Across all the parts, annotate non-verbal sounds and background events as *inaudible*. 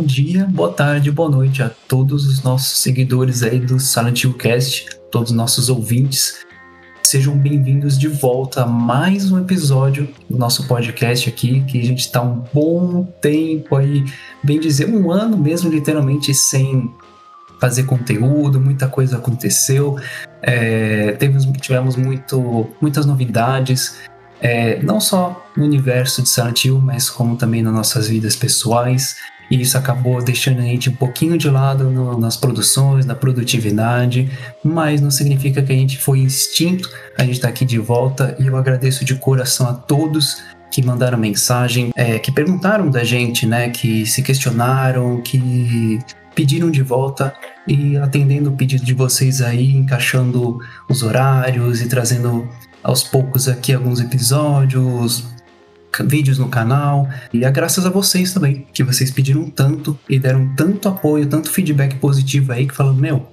Bom dia, boa tarde, boa noite a todos os nossos seguidores aí do Silent Hill Cast, todos os nossos ouvintes. Sejam bem-vindos de volta a mais um episódio do nosso podcast aqui, que a gente está um bom tempo aí, bem dizer, um ano mesmo, literalmente, sem fazer conteúdo, muita coisa aconteceu, é, tivemos muito, muitas novidades, é, não só no universo de Silent Hill, mas como também nas nossas vidas pessoais e isso acabou deixando a gente um pouquinho de lado no, nas produções, na produtividade, mas não significa que a gente foi extinto, a gente está aqui de volta e eu agradeço de coração a todos que mandaram mensagem, é, que perguntaram da gente, né, que se questionaram, que pediram de volta e atendendo o pedido de vocês aí, encaixando os horários e trazendo aos poucos aqui alguns episódios, vídeos no canal. E é graças a vocês também, que vocês pediram tanto e deram tanto apoio, tanto feedback positivo aí, que falam: Meu,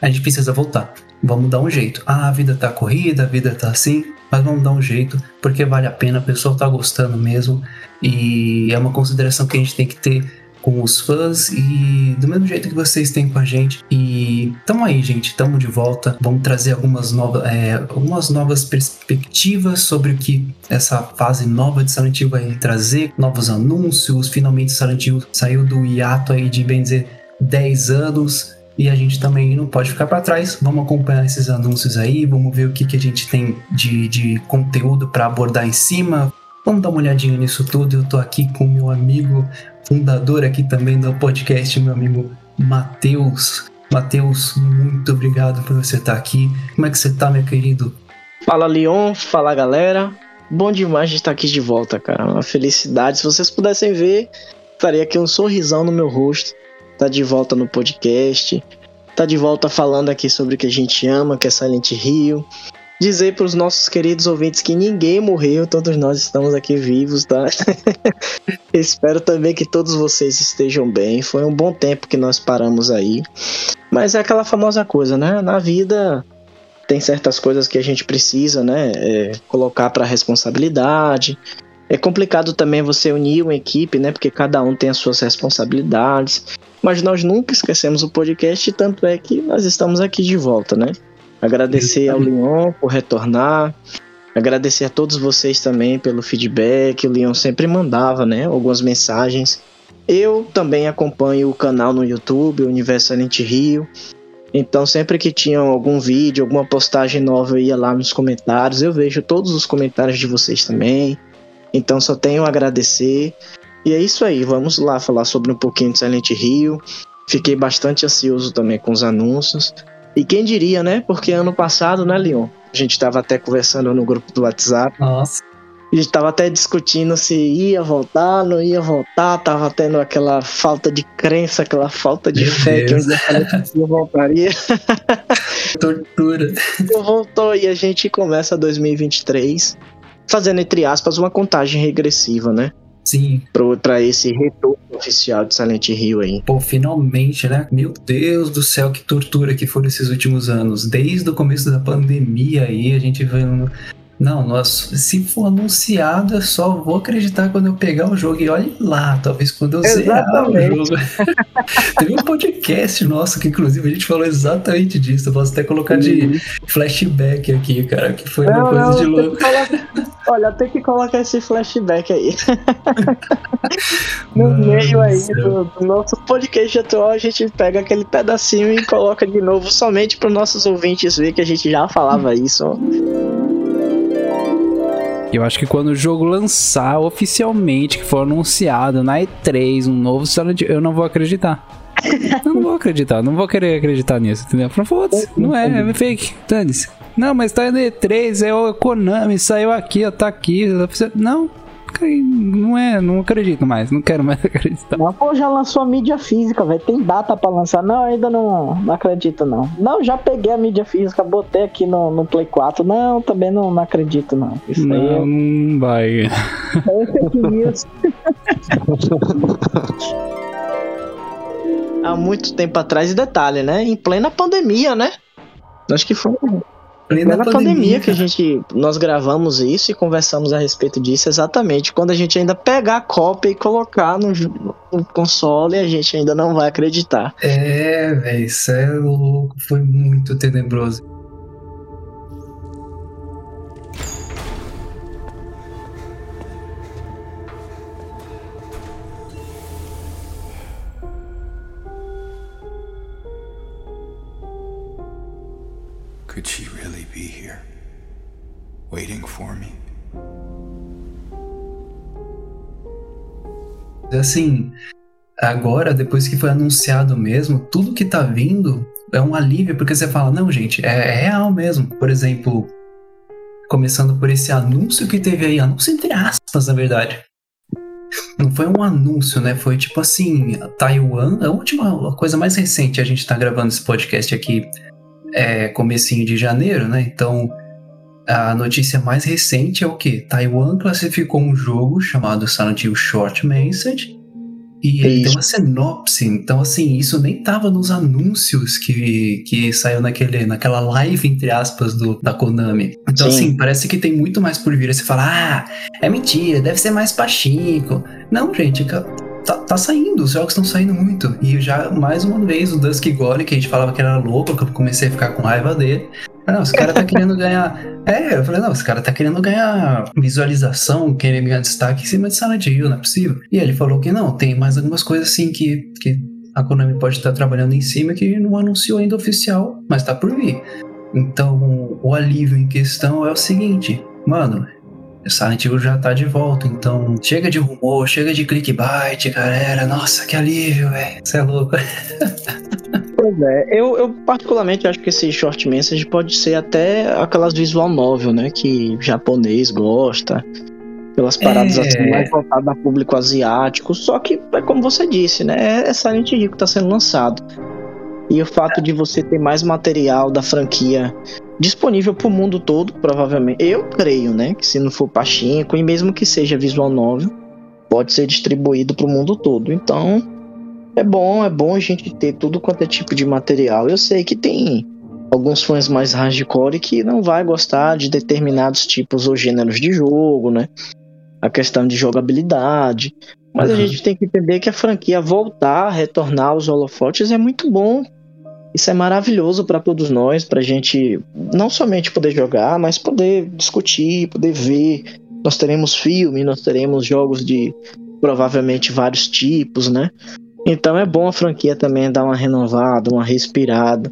a gente precisa voltar. Vamos dar um jeito. Ah, a vida tá corrida, a vida tá assim, mas vamos dar um jeito, porque vale a pena, a pessoa tá gostando mesmo. E é uma consideração que a gente tem que ter com os fãs e do mesmo jeito que vocês têm com a gente. E tamo aí, gente, tamo de volta. Vamos trazer algumas, novas é, algumas novas perspectivas sobre o que essa fase nova de Silent Hill vai trazer, novos anúncios. Finalmente Silent Hill saiu do hiato aí de bem dizer 10 anos. E a gente também não pode ficar para trás. Vamos acompanhar esses anúncios aí, vamos ver o que, que a gente tem de, de conteúdo para abordar em cima. Vamos dar uma olhadinha nisso tudo. Eu tô aqui com meu amigo fundador aqui também do podcast, meu amigo Matheus. Matheus, muito obrigado por você estar aqui. Como é que você tá, meu querido? Fala, Leon. Fala, galera. Bom demais de estar aqui de volta, cara. Uma felicidade. Se vocês pudessem ver, estaria aqui um sorrisão no meu rosto. Tá de volta no podcast. Tá de volta falando aqui sobre o que a gente ama, que é Silent Hill dizer para os nossos queridos ouvintes que ninguém morreu, todos nós estamos aqui vivos, tá? *laughs* Espero também que todos vocês estejam bem. Foi um bom tempo que nós paramos aí. Mas é aquela famosa coisa, né? Na vida tem certas coisas que a gente precisa, né? É, colocar para responsabilidade. É complicado também você unir uma equipe, né? Porque cada um tem as suas responsabilidades. Mas nós nunca esquecemos o podcast, tanto é que nós estamos aqui de volta, né? Agradecer ao Leon por retornar. Agradecer a todos vocês também pelo feedback. O Leon sempre mandava, né? Algumas mensagens. Eu também acompanho o canal no YouTube, Universo Silent Rio. Então, sempre que tinha algum vídeo, alguma postagem nova, eu ia lá nos comentários. Eu vejo todos os comentários de vocês também. Então, só tenho a agradecer. E é isso aí, vamos lá falar sobre um pouquinho de Silent Rio. Fiquei bastante ansioso também com os anúncios. E quem diria, né? Porque ano passado, né, Leon? A gente estava até conversando no grupo do WhatsApp. Nossa. A gente estava até discutindo se ia voltar, não ia voltar, tava tendo aquela falta de crença, aquela falta de Meu fé Deus. que um dia voltaria. *laughs* Tortura. Voltou e a gente começa 2023 fazendo, entre aspas, uma contagem regressiva, né? Sim. Pra esse retorno oficial de Silent Hill aí. Pô, finalmente, né? Meu Deus do céu, que tortura que foram esses últimos anos. Desde o começo da pandemia aí, a gente vendo não, nossa, se for anunciado, eu só vou acreditar quando eu pegar o jogo. E olhe lá, talvez quando eu zerar o jogo. *laughs* Teve um podcast nosso que, inclusive, a gente falou exatamente disso. Eu posso até colocar de flashback aqui, cara, que foi não, uma coisa não, de louco. Olha, tem que colocar esse flashback aí. *laughs* no meio aí do, do, nosso podcast atual, a gente pega aquele pedacinho e coloca de novo somente para os nossos ouvintes ver que a gente já falava isso. Eu acho que quando o jogo lançar oficialmente, que for anunciado na E3, um novo Silent eu não vou acreditar. não vou acreditar, não vou querer acreditar nisso, entendeu? Foda-se, não é, é fake, dane-se. Não, mas tá na E3, é o Konami, saiu aqui, ó, tá aqui. Não, não é, não acredito mais, não quero mais *laughs* acreditar. Não, pô, já lançou a mídia física, velho. Tem data pra lançar. Não, ainda não, não acredito, não. Não, já peguei a mídia física, botei aqui no, no Play 4. Não, também não, não acredito, não. Isso não, aí é... não vai. *laughs* Há muito tempo atrás, e detalhe, né? Em plena pandemia, né? Acho que foi Plena na pandemia, pandemia que a gente nós gravamos isso e conversamos a respeito disso exatamente quando a gente ainda pegar a cópia e colocar no, no console a gente ainda não vai acreditar. É, velho, isso é louco, foi muito tenebroso. Could she really be here? Waiting for me? Assim, agora, depois que foi anunciado mesmo, tudo que tá vindo é um alívio, porque você fala, não, gente, é, é real mesmo. Por exemplo, começando por esse anúncio que teve aí, anúncio entre aspas, na verdade. Não foi um anúncio, né? Foi tipo assim, Taiwan, a última coisa mais recente, a gente tá gravando esse podcast aqui é, comecinho de janeiro, né? Então a notícia mais recente é o que? Taiwan classificou um jogo chamado Silent Hill Short Message e ele tem uma sinopse. Então, assim, isso nem tava nos anúncios que, que saiu naquele, naquela live, entre aspas, do, da Konami. Então, Sim. assim, parece que tem muito mais por vir. Aí você fala, ah, é mentira, deve ser mais pachinko. Não, gente, tá, tá saindo, os jogos estão saindo muito. E já, mais uma vez, o Dusk Gore, que a gente falava que era louco, que eu comecei a ficar com raiva dele. Não, esse cara tá *laughs* querendo ganhar. É, eu falei, não, esse cara tá querendo ganhar visualização, querendo ganhar destaque em cima de Silent Hill, não é possível. E ele falou que não, tem mais algumas coisas assim que, que a Konami pode estar trabalhando em cima que não anunciou ainda oficial, mas tá por vir. Então, o alívio em questão é o seguinte, mano, Silent Hill já tá de volta, então chega de rumor, chega de clickbait, galera. Nossa, que alívio, velho. Você é louco. *laughs* Pois é, eu, eu, particularmente acho que esse short message pode ser até aquelas visual novel, né? Que japonês gosta. Pelas paradas é... assim, mais voltadas a público asiático. Só que é como você disse, né? É, é Silent Hill que tá sendo lançado. E o fato de você ter mais material da franquia disponível para o mundo todo, provavelmente. Eu creio, né, que se não for Pachinko, e mesmo que seja visual novel, pode ser distribuído para o mundo todo. Então, é bom, é bom a gente ter tudo quanto é tipo de material. Eu sei que tem alguns fãs mais hardcore que não vai gostar de determinados tipos ou gêneros de jogo, né? A questão de jogabilidade. Mas uhum. a gente tem que entender que a franquia voltar, retornar aos holofotes é muito bom isso é maravilhoso para todos nós, para a gente não somente poder jogar, mas poder discutir, poder ver. Nós teremos filme, nós teremos jogos de provavelmente vários tipos, né? Então é bom a franquia também dar uma renovada, uma respirada.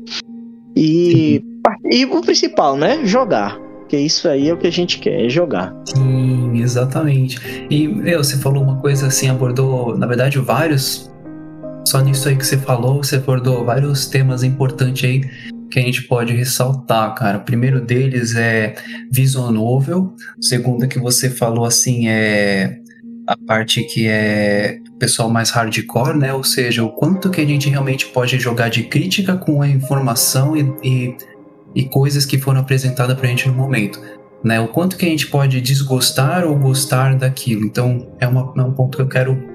E, e o principal, né? Jogar. Porque isso aí é o que a gente quer, é jogar. Sim, exatamente. E meu, você falou uma coisa assim, abordou, na verdade, vários só nisso aí que você falou, você abordou vários temas importantes aí que a gente pode ressaltar, cara. O primeiro deles é visual novel. O segundo que você falou assim é a parte que é pessoal mais hardcore, né? Ou seja, o quanto que a gente realmente pode jogar de crítica com a informação e, e, e coisas que foram apresentadas pra gente no momento. Né, o quanto que a gente pode desgostar ou gostar daquilo. Então, é, uma, é um ponto que eu quero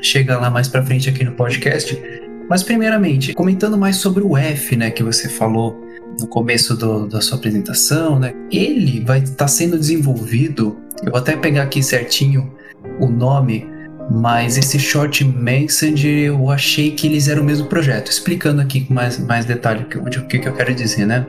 chega lá mais para frente aqui no podcast. Mas primeiramente, comentando mais sobre o F, né, que você falou no começo do, da sua apresentação, né? Ele vai estar tá sendo desenvolvido. Eu vou até pegar aqui certinho o nome, mas esse short message eu achei que eles eram o mesmo projeto. Explicando aqui com mais, mais detalhe o que, que eu quero dizer, né?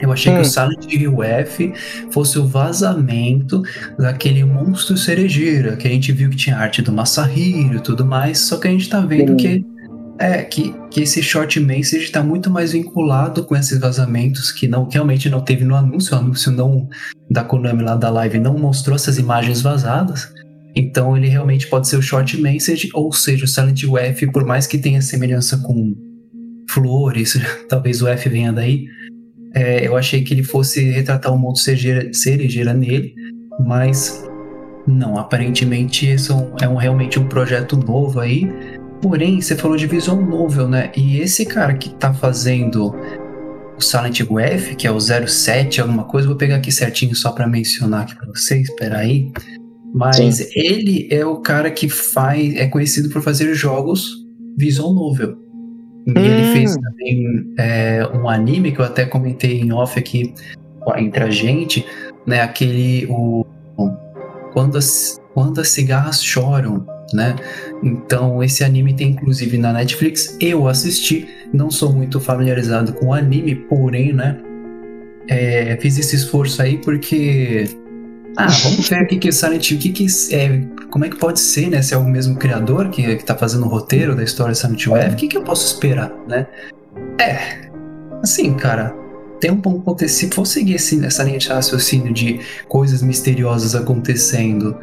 Eu achei hum. que o. Silent Hill F fosse o vazamento daquele monstro cerejeira que a gente viu que tinha arte do Masahiro e tudo mais, só que a gente tá vendo que é que, que esse short message está muito mais vinculado com esses vazamentos que não que realmente não teve no anúncio, o anúncio não da Konami lá da live não mostrou essas imagens vazadas. Então ele realmente pode ser o short message, ou seja, o Silent Hill F, por mais que tenha semelhança com flores, *laughs* talvez o F venha daí, é, eu achei que ele fosse retratar o mundo cerejeira, cerejeira nele, mas não, aparentemente isso é um, realmente um projeto novo aí. Porém, você falou de visual novel, né? E esse cara que tá fazendo o Silent Hill F, que é o 07, alguma coisa, vou pegar aqui certinho só para mencionar aqui para vocês, espera aí. Mas Sim. ele é o cara que faz, é conhecido por fazer jogos visual novel. E hum. ele fez também é, um anime que eu até comentei em off aqui entre a gente, né? Aquele o quando as, quando as cigarras choram, né? Então esse anime tem inclusive na Netflix. Eu assisti, não sou muito familiarizado com o anime, porém, né? É, fiz esse esforço aí porque ah, vamos ver aqui que Silent Hill, que, que é, como é que pode ser, né? Se é o mesmo criador que, que tá fazendo o roteiro da história de Silent Hill o que, que eu posso esperar, né? É, assim, cara, tem um ponto, se for seguir esse, essa linha de raciocínio de coisas misteriosas acontecendo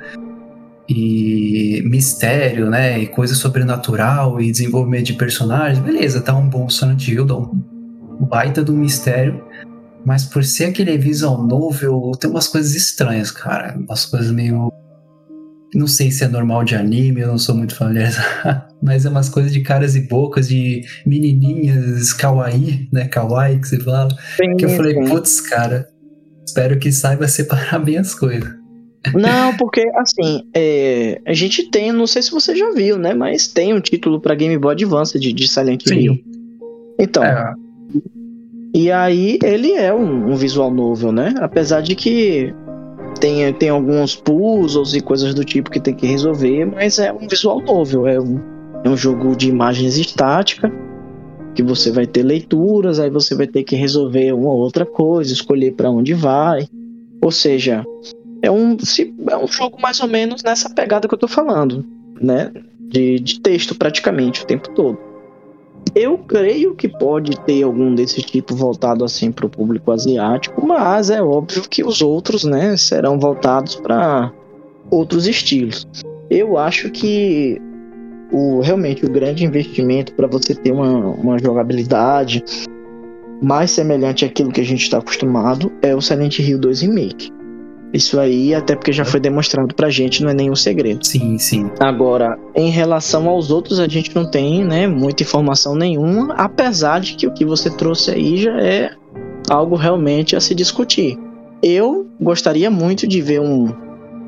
e mistério, né, e coisa sobrenatural e desenvolvimento de personagens, beleza, tá um bom Silent Hill, dá um baita do mistério, mas por ser aquele visual novel, tem umas coisas estranhas, cara. Umas coisas meio. Não sei se é normal de anime, eu não sou muito familiarizado. *laughs* Mas é umas coisas de caras e bocas, de menininhas kawaii, né? Kawaii que você fala. Sim, que eu falei, putz, cara, espero que saiba separar *laughs* bem as coisas. Não, porque assim, é, a gente tem, não sei se você já viu, né? Mas tem um título para Game Boy Advance de, de Silent Hill. Então, é. E aí ele é um, um visual novel, né? Apesar de que tem, tem alguns puzzles e coisas do tipo que tem que resolver, mas é um visual novel, é um, é um jogo de imagens estática que você vai ter leituras, aí você vai ter que resolver uma outra coisa, escolher para onde vai. Ou seja, é um, é um jogo mais ou menos nessa pegada que eu tô falando, né? De, de texto praticamente o tempo todo. Eu creio que pode ter algum desse tipo voltado assim para o público asiático, mas é óbvio que os outros, né, serão voltados para outros estilos. Eu acho que o realmente o grande investimento para você ter uma, uma jogabilidade mais semelhante àquilo que a gente está acostumado é o Silent Hill 2 Remake. Isso aí, até porque já foi demonstrado pra gente, não é nenhum segredo. Sim, sim. Agora, em relação aos outros, a gente não tem, né, muita informação nenhuma, apesar de que o que você trouxe aí já é algo realmente a se discutir. Eu gostaria muito de ver um,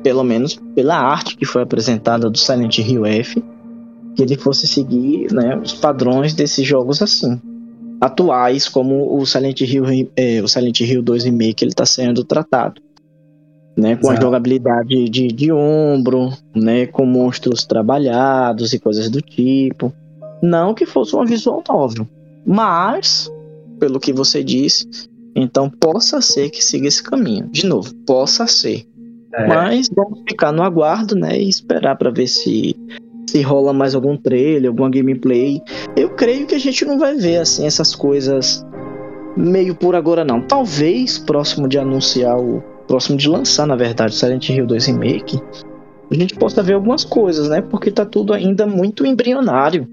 pelo menos pela arte que foi apresentada do Silent Hill F, que ele fosse seguir, né, os padrões desses jogos assim atuais, como o Silent Hill, é, o Silent Hill 2 Remake ele está sendo tratado né, com Exato. a jogabilidade de, de ombro, né, com monstros trabalhados e coisas do tipo. Não que fosse uma visual novel, mas, pelo que você disse, então possa ser que siga esse caminho. De novo, possa ser. É. Mas vamos ficar no aguardo, né, e esperar para ver se se rola mais algum trailer, alguma gameplay. Eu creio que a gente não vai ver assim essas coisas meio por agora não. Talvez próximo de anunciar o próximo de lançar, na verdade, Silent Hill 2 Remake, a gente possa ver algumas coisas, né? Porque tá tudo ainda muito embrionário.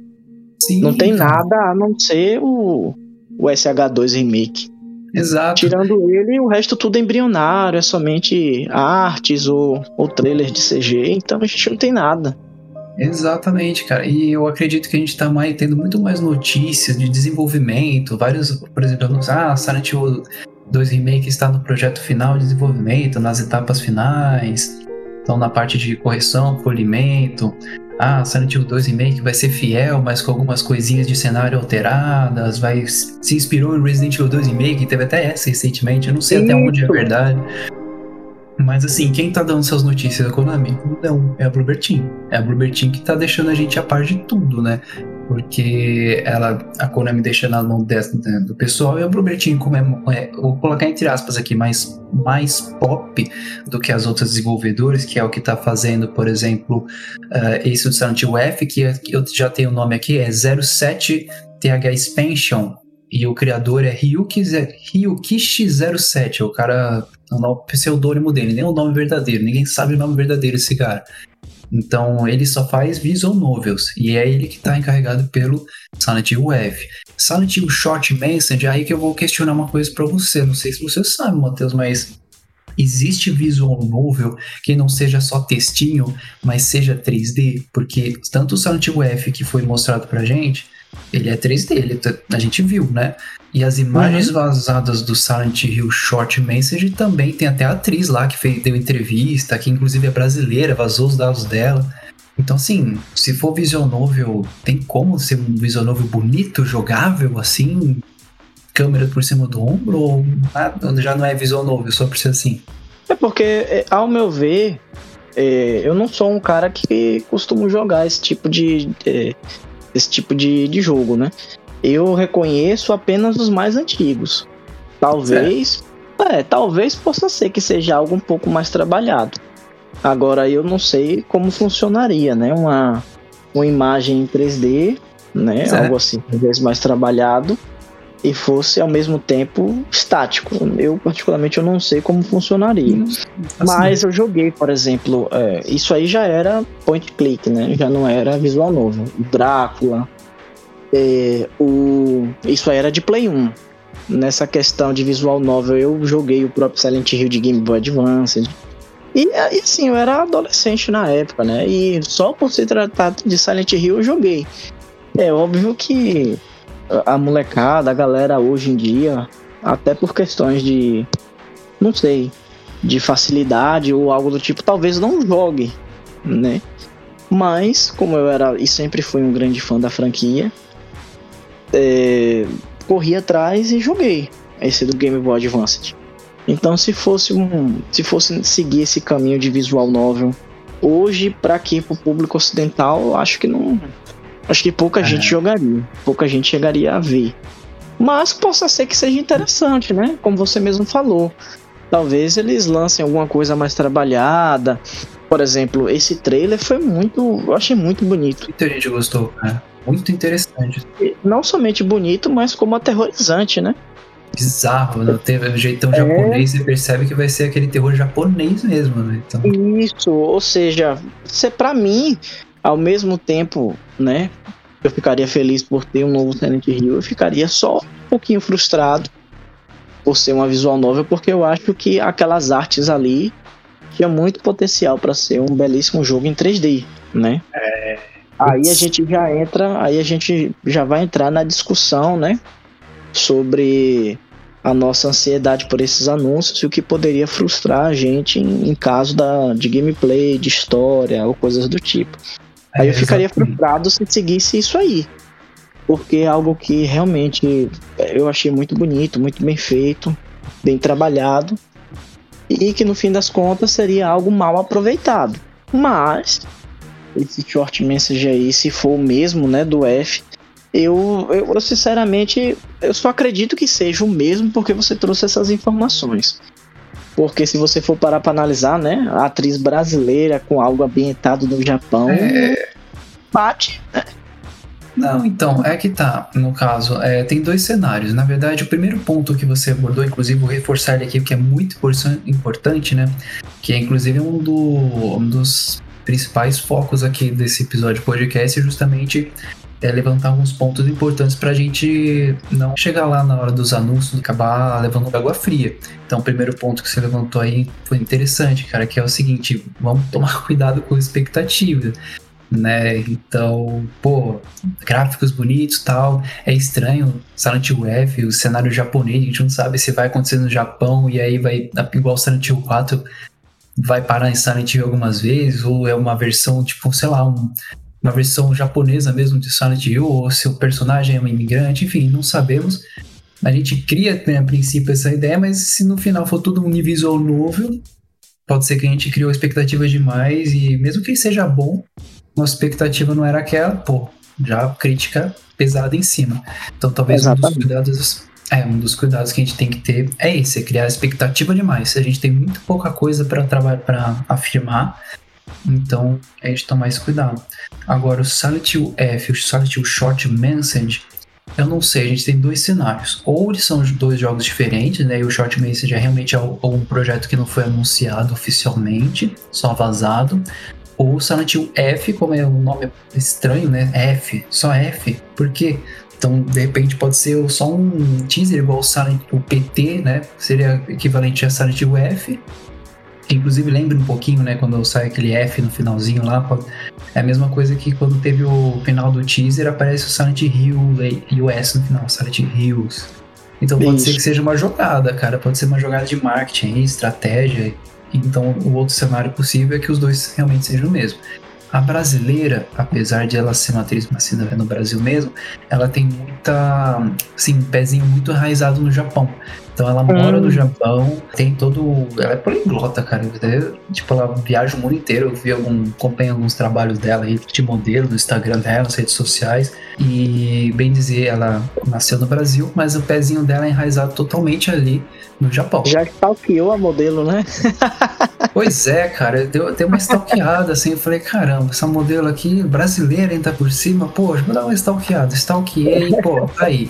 Sim, não tem nada a não ser o, o SH2 Remake. Exato. Tirando ele, o resto tudo é embrionário, é somente artes ou, ou trailers de CG, então a gente não tem nada. Exatamente, cara. E eu acredito que a gente está mais, tendo muito mais notícias de desenvolvimento, vários, por exemplo, ah, Silent Hill 2 Remake está no projeto final de desenvolvimento, nas etapas finais, então na parte de correção, polimento. Ah, Silent Hill 2 Remake vai ser fiel, mas com algumas coisinhas de cenário alteradas, vai se inspirou em Resident Evil 2 Remake, teve até essa recentemente, eu não sei até onde é verdade. Mas assim, quem tá dando essas notícias da Konami? Não, é a Bloober Team. É a Bloober Team que tá deixando a gente a par de tudo, né? Porque ela, a Konami deixa na mão né, do pessoal e Bluebird como é, é, vou colocar entre aspas aqui, mais, mais pop do que as outras desenvolvedoras, que é o que está fazendo, por exemplo, uh, esse do Silent F, que eu já tenho o nome aqui, é 07 TH Expansion, e o criador é Ryuki, Ryukishi07, é o cara, é o pseudônimo dele, nem o nome verdadeiro, ninguém sabe o nome verdadeiro desse cara. Então ele só faz visual novels e é ele que está encarregado pelo Silent Hill F. Silent Hill Short Message, aí que eu vou questionar uma coisa para você. Não sei se você sabe, Matheus, mas existe visual novel que não seja só textinho, mas seja 3D, porque tanto o Silent Hill F que foi mostrado pra gente, ele é 3D, ele, a gente viu, né? E as imagens uhum. vazadas do Silent Hill Short Message também tem até a atriz lá que fez, deu entrevista, que inclusive é brasileira, vazou os dados dela. Então, assim, se for visual novel, tem como ser um visual novel bonito, jogável, assim? câmera por cima do ombro ou já não é visual novo, só por ser assim? É porque, é, ao meu ver, é, eu não sou um cara que costumo jogar esse tipo de, é, esse tipo de, de jogo, né? Eu reconheço apenas os mais antigos. Talvez, é, talvez possa ser que seja algo um pouco mais trabalhado. Agora eu não sei como funcionaria, né? Uma, uma imagem em 3D, né? Certo. Algo assim, talvez mais trabalhado e fosse ao mesmo tempo estático. Eu particularmente eu não sei como funcionaria. Assim. Mas eu joguei, por exemplo, é, isso aí já era point click, né? Já não era visual novo. Drácula, é, o isso aí era de Play 1. Nessa questão de visual novel, eu joguei o próprio Silent Hill de Game Boy Advance. E, e assim, eu era adolescente na época, né? E só por se tratar de Silent Hill eu joguei. É óbvio que a molecada, a galera hoje em dia, até por questões de, não sei, de facilidade ou algo do tipo, talvez não jogue, né? Mas, como eu era e sempre fui um grande fã da franquia, é, corri atrás e joguei esse do Game Boy Advance. Então, se fosse um, se fosse seguir esse caminho de visual novel hoje para aqui pro público ocidental, acho que não Acho que pouca é. gente jogaria, pouca gente chegaria a ver. Mas possa ser que seja interessante, né? Como você mesmo falou. Talvez eles lancem alguma coisa mais trabalhada. Por exemplo, esse trailer foi muito. Eu achei muito bonito. Muita gente gostou, né? Muito interessante. Não somente bonito, mas como aterrorizante, né? Bizarro, né? Teve o jeitão é... japonês, você percebe que vai ser aquele terror japonês mesmo, né? Então... Isso, ou seja, você, pra mim, ao mesmo tempo, né, eu ficaria feliz por ter um novo Silent Hill, eu ficaria só um pouquinho frustrado por ser uma visual novel, porque eu acho que aquelas artes ali tinha muito potencial para ser um belíssimo jogo em 3D, né? É... Aí a gente já entra, aí a gente já vai entrar na discussão, né, sobre a nossa ansiedade por esses anúncios e o que poderia frustrar a gente em, em caso da, de gameplay, de história ou coisas do tipo. Aí eu ficaria frustrado se seguisse isso aí. Porque é algo que realmente eu achei muito bonito, muito bem feito, bem trabalhado. E que no fim das contas seria algo mal aproveitado. Mas esse short message aí, se for o mesmo, né, do F, eu, eu sinceramente eu só acredito que seja o mesmo porque você trouxe essas informações. Porque se você for parar para analisar, né, a atriz brasileira com algo ambientado no Japão, é... bate. Né? Não, então, é que tá, no caso, é, tem dois cenários. Na verdade, o primeiro ponto que você abordou, inclusive vou reforçar ele aqui, que é muito importante, né? Que é inclusive um, do, um dos principais focos aqui desse episódio podcast, é justamente é, levantar alguns pontos importantes para a gente não chegar lá na hora dos anúncios e acabar levando água fria. Então, o primeiro ponto que você levantou aí foi interessante, cara, que é o seguinte: vamos tomar *laughs* cuidado com a expectativa. Né? Então, pô, gráficos bonitos tal. É estranho Silent Hill F, o cenário japonês, a gente não sabe se vai acontecer no Japão e aí vai, igual Silent Hill 4, vai parar em Silent Hill algumas vezes, ou é uma versão, tipo, sei lá, um, uma versão japonesa mesmo de Silent Hill, ou se o personagem é um imigrante, enfim, não sabemos. A gente cria, né, a princípio, essa ideia, mas se no final for tudo um visual novo, pode ser que a gente criou expectativas demais e mesmo que seja bom, nossa expectativa não era aquela, pô, já crítica pesada em cima. Então talvez Exatamente. um dos cuidados é, um dos cuidados que a gente tem que ter é esse, é criar expectativa demais. A gente tem muito pouca coisa para trabalhar, para afirmar, então a gente tomar esse cuidado. Agora, o Silent F e o Hill Short Message, eu não sei, a gente tem dois cenários. Ou eles são dois jogos diferentes, né? E o Short Message é realmente algum projeto que não foi anunciado oficialmente, só vazado. Ou Silent Hill F, como é um nome estranho, né? F, só F. Por quê? Então, de repente, pode ser só um teaser igual o Silent o PT, né? Seria equivalente a Silent Hill F que inclusive lembra um pouquinho, né, quando sai aquele F no finalzinho lá, é a mesma coisa que quando teve o final do teaser, aparece o Silent Hill US no final, Silent Hills. Então pode Isso. ser que seja uma jogada, cara, pode ser uma jogada de marketing, estratégia. Então o outro cenário possível é que os dois realmente sejam o mesmo. A brasileira, apesar de ela ser uma atriz nascida no Brasil mesmo, ela tem muita, assim, um pezinho muito enraizado no Japão. Então ela mora no Japão, tem todo. Ela é poliglota, cara. Tipo, ela viaja o mundo inteiro. Eu vi algum. acompanho alguns trabalhos dela aí de modelo no Instagram dela, nas redes sociais. E bem dizer, ela nasceu no Brasil, mas o pezinho dela é enraizado totalmente ali no Japão. Já stalkeou a modelo, né? *laughs* pois é, cara. Deu, deu uma stalkeada assim. Eu falei, caramba, essa modelo aqui, brasileira ainda por cima, pô, vou dar uma stalkeada. Stalkeei, pô, tá aí.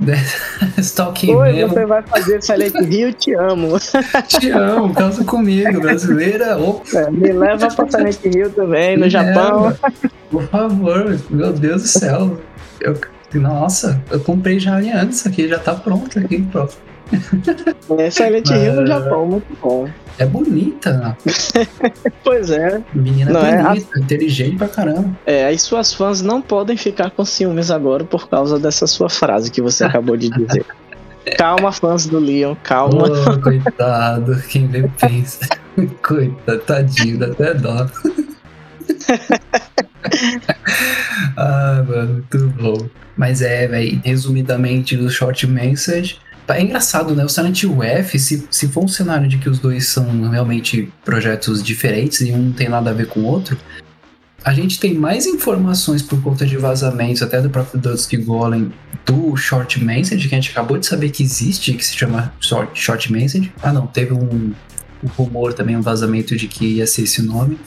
*laughs* Stalking Oi, mesmo. você vai fazer Silent Hill, te amo. *laughs* Te amo, casa comigo, brasileira. Opa. É, me leva pra Silent Hill também, no me Japão. Leva. Por favor, meu Deus do céu. Eu, nossa, eu comprei já antes aqui, já tá pronto aqui, pronto. É Silent Hill no Japão, muito bom. É bonita. *laughs* pois é. Menina não, é bonita, é, inteligente pra caramba. É, aí suas fãs não podem ficar com ciúmes agora por causa dessa sua frase que você acabou de dizer. *laughs* calma, fãs do Leon, calma. Oh, coitado, quem vê pensa. *laughs* Coitado, tadinho, dá até dó. ah, mano, muito bom. Mas é, velho, resumidamente, no short message, é engraçado, né? O Silent Hill F, se, se for um cenário de que os dois são realmente projetos diferentes e um não tem nada a ver com o outro, a gente tem mais informações por conta de vazamentos, até do próprio Dusk Golem, do Short Message, que a gente acabou de saber que existe, que se chama Short, Short Message. Ah, não, teve um, um rumor também, um vazamento de que ia ser esse nome.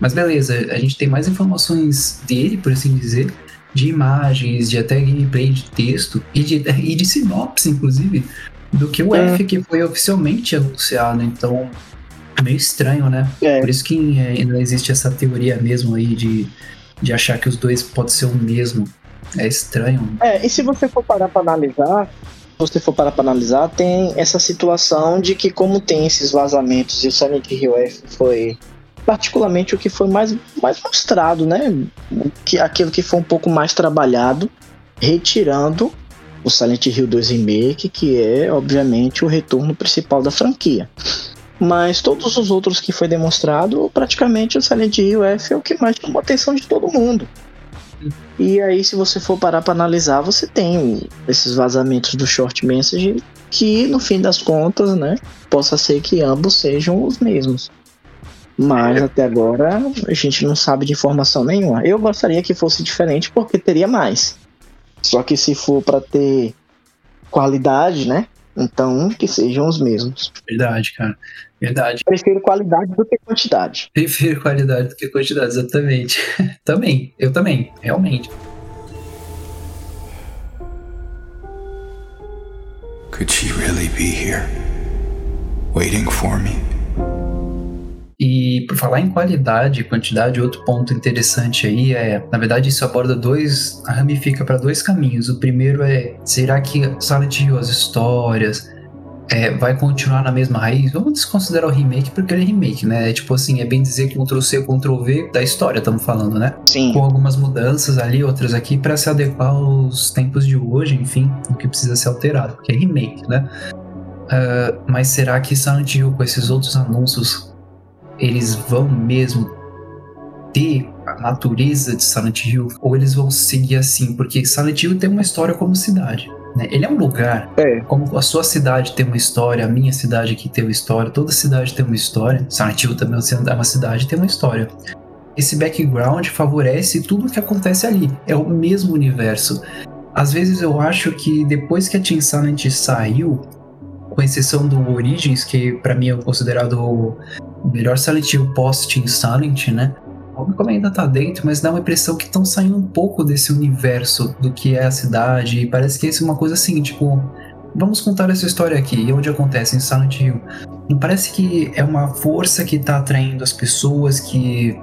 Mas beleza, a gente tem mais informações dele, por assim dizer de imagens, de até gameplay de texto e de, e de sinopse, inclusive, do que o é. F que foi oficialmente anunciado. Então, é meio estranho, né? É. Por isso que é, ainda existe essa teoria mesmo aí de, de achar que os dois podem ser o mesmo. É estranho. É, e se você for parar para analisar, se você for parar para analisar, tem essa situação de que como tem esses vazamentos e o Silent Hill F foi particularmente o que foi mais, mais mostrado, né? Que, aquilo que foi um pouco mais trabalhado, retirando o Silent Hill 2 Remake, que é, obviamente, o retorno principal da franquia. Mas todos os outros que foi demonstrado, praticamente o Silent Hill F é o que mais chamou a atenção de todo mundo. E aí, se você for parar para analisar, você tem esses vazamentos do short message que, no fim das contas, né, possa ser que ambos sejam os mesmos. Mas até agora a gente não sabe de informação nenhuma. Eu gostaria que fosse diferente porque teria mais. Só que se for para ter qualidade, né? Então que sejam os mesmos. Verdade, cara. Verdade. Prefiro qualidade do que quantidade. Prefiro qualidade do que quantidade, exatamente. *laughs* também, eu também, realmente. Could she really be here? Waiting for me? E por falar em qualidade e quantidade, outro ponto interessante aí é, na verdade, isso aborda dois, ramifica para dois caminhos. O primeiro é, será que Silent Hill, as histórias, é, vai continuar na mesma raiz? Vamos desconsiderar o remake porque ele é remake, né? É tipo assim, é bem dizer Ctrl C, Ctrl V da história, estamos falando, né? Sim. Com algumas mudanças ali, outras aqui, para se adequar aos tempos de hoje, enfim, o que precisa ser alterado, porque é remake, né? Uh, mas será que Silent Hill, com esses outros anúncios eles vão mesmo ter a natureza de Silent Hill ou eles vão seguir assim? Porque Silent Hill tem uma história como cidade. Né? Ele é um lugar, é. como a sua cidade tem uma história, a minha cidade aqui tem uma história, toda cidade tem uma história. Silent Hill também é uma cidade tem uma história. Esse background favorece tudo o que acontece ali. É o mesmo universo. Às vezes eu acho que depois que a Team Silent saiu, com exceção do Origins, que para mim é considerado melhor Silent Hill post-Team Silent, né? Como ainda tá dentro, mas dá uma impressão que estão saindo um pouco desse universo do que é a cidade. E parece que é uma coisa assim, tipo, vamos contar essa história aqui. E onde acontece? Em Silent Hill. Não parece que é uma força que tá atraindo as pessoas, que,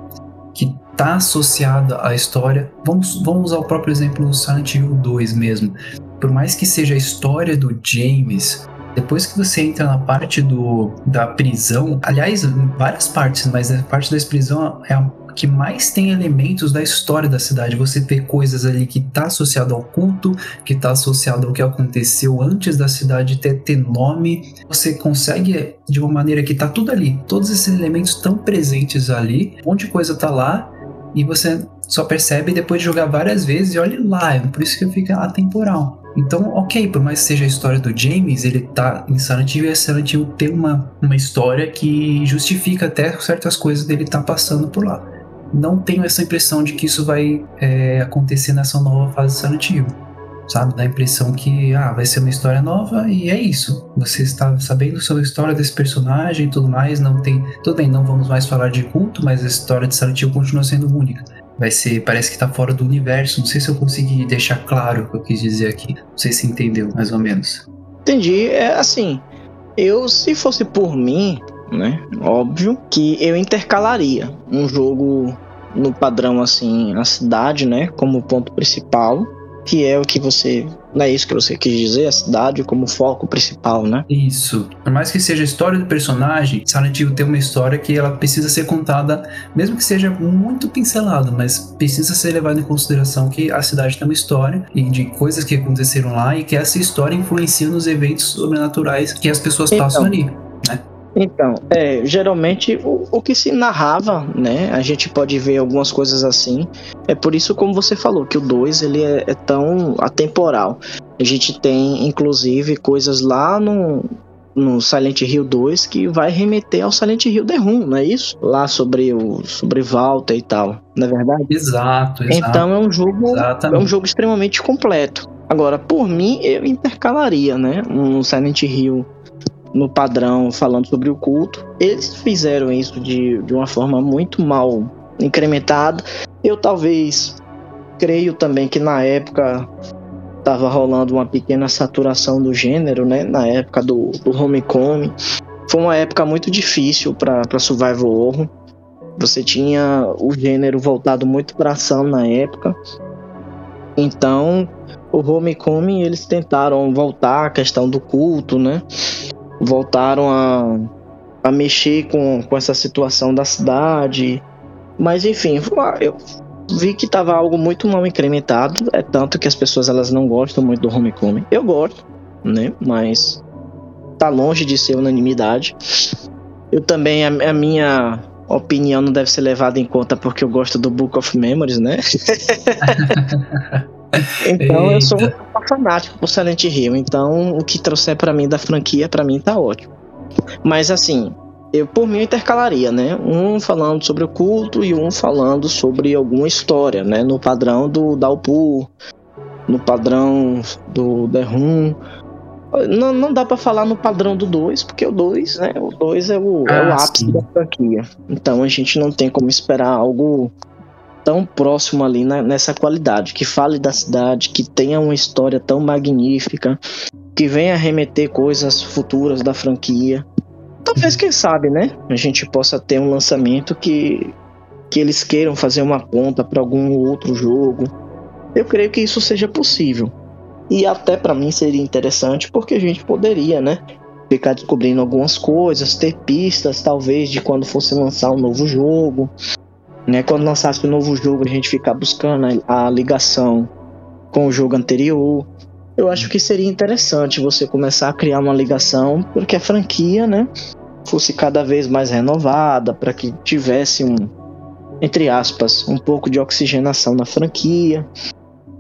que tá associada à história. Vamos, vamos usar o próprio exemplo do Silent Hill 2 mesmo. Por mais que seja a história do James, depois que você entra na parte do, da prisão, aliás, várias partes, mas a parte da prisão é a que mais tem elementos da história da cidade. Você vê coisas ali que está associado ao culto, que está associado ao que aconteceu antes da cidade ter, ter nome. Você consegue de uma maneira que está tudo ali. Todos esses elementos estão presentes ali. Um monte de coisa está lá e você só percebe depois de jogar várias vezes e olha lá, é por isso que fica atemporal. Então, ok, por mais que seja a história do James, ele tá em Silent Hill e Silent Hill tem uma, uma história que justifica até certas coisas dele tá passando por lá. Não tenho essa impressão de que isso vai é, acontecer nessa nova fase de Silent Hill sabe? Dá a impressão que ah, vai ser uma história nova e é isso. Você está sabendo sobre a história desse personagem e tudo mais, não tem. Tudo bem, não vamos mais falar de culto, mas a história de Silent Hill continua sendo única. Vai ser, parece que tá fora do universo. Não sei se eu consegui deixar claro o que eu quis dizer aqui. Não sei se entendeu, mais ou menos. Entendi. É assim, eu, se fosse por mim, né? Óbvio que eu intercalaria um jogo no padrão assim, a cidade, né, como ponto principal, que é o que você. Não é isso que você quis dizer, a cidade como foco principal, né? Isso. Por mais que seja a história do personagem, Silent Hill tem uma história que ela precisa ser contada, mesmo que seja muito pincelada, mas precisa ser levado em consideração que a cidade tem uma história e de coisas que aconteceram lá e que essa história influencia nos eventos sobrenaturais que as pessoas então, passam ali, né? Então, é, geralmente o, o que se narrava, né? A gente pode ver algumas coisas assim. É por isso, como você falou, que o 2 ele é, é, tão atemporal. A gente tem, inclusive, coisas lá no, no Silent Hill 2 que vai remeter ao Silent Hill The Room, não é isso? Lá sobre o sobre Volta e tal, não é verdade? Exato, exato. Então é um jogo Exatamente. é um jogo extremamente completo. Agora, por mim, eu intercalaria, né? Um Silent Hill no padrão falando sobre o culto. Eles fizeram isso de, de uma forma muito mal incrementada. Eu talvez creio também que na época estava rolando uma pequena saturação do gênero, né? Na época do, do Homecoming. Foi uma época muito difícil para Survival Horror. Você tinha o gênero voltado muito para ação na época. Então, o Homecoming eles tentaram voltar à questão do culto, né? Voltaram a, a mexer com, com essa situação da cidade. Mas enfim, eu vi que tava algo muito mal incrementado. É tanto que as pessoas elas não gostam muito do Homecoming. Eu gosto, né? Mas tá longe de ser unanimidade. Eu também, a, a minha opinião não deve ser levada em conta porque eu gosto do Book of Memories, né? *laughs* *laughs* então Eita. eu sou fanático por Silent Hill, então o que trouxer para mim da franquia, para mim tá ótimo. Mas assim, eu por mim eu intercalaria, né? Um falando sobre o culto e um falando sobre alguma história, né? No padrão do Dalpur, no padrão do The Room. Não, não dá para falar no padrão do 2, porque o 2, né? O 2 é o, ah, é o ápice sim. da franquia. Então a gente não tem como esperar algo tão próximo ali na, nessa qualidade, que fale da cidade, que tenha uma história tão magnífica, que venha remeter coisas futuras da franquia. Talvez, quem sabe, né? A gente possa ter um lançamento que, que eles queiram fazer uma conta para algum outro jogo. Eu creio que isso seja possível. E até para mim seria interessante porque a gente poderia, né? Ficar descobrindo algumas coisas, ter pistas, talvez, de quando fosse lançar um novo jogo. Né? Quando lançasse um novo jogo, a gente ficar buscando a, a ligação com o jogo anterior. Eu acho que seria interessante você começar a criar uma ligação, porque a franquia, né, fosse cada vez mais renovada, para que tivesse um, entre aspas, um pouco de oxigenação na franquia.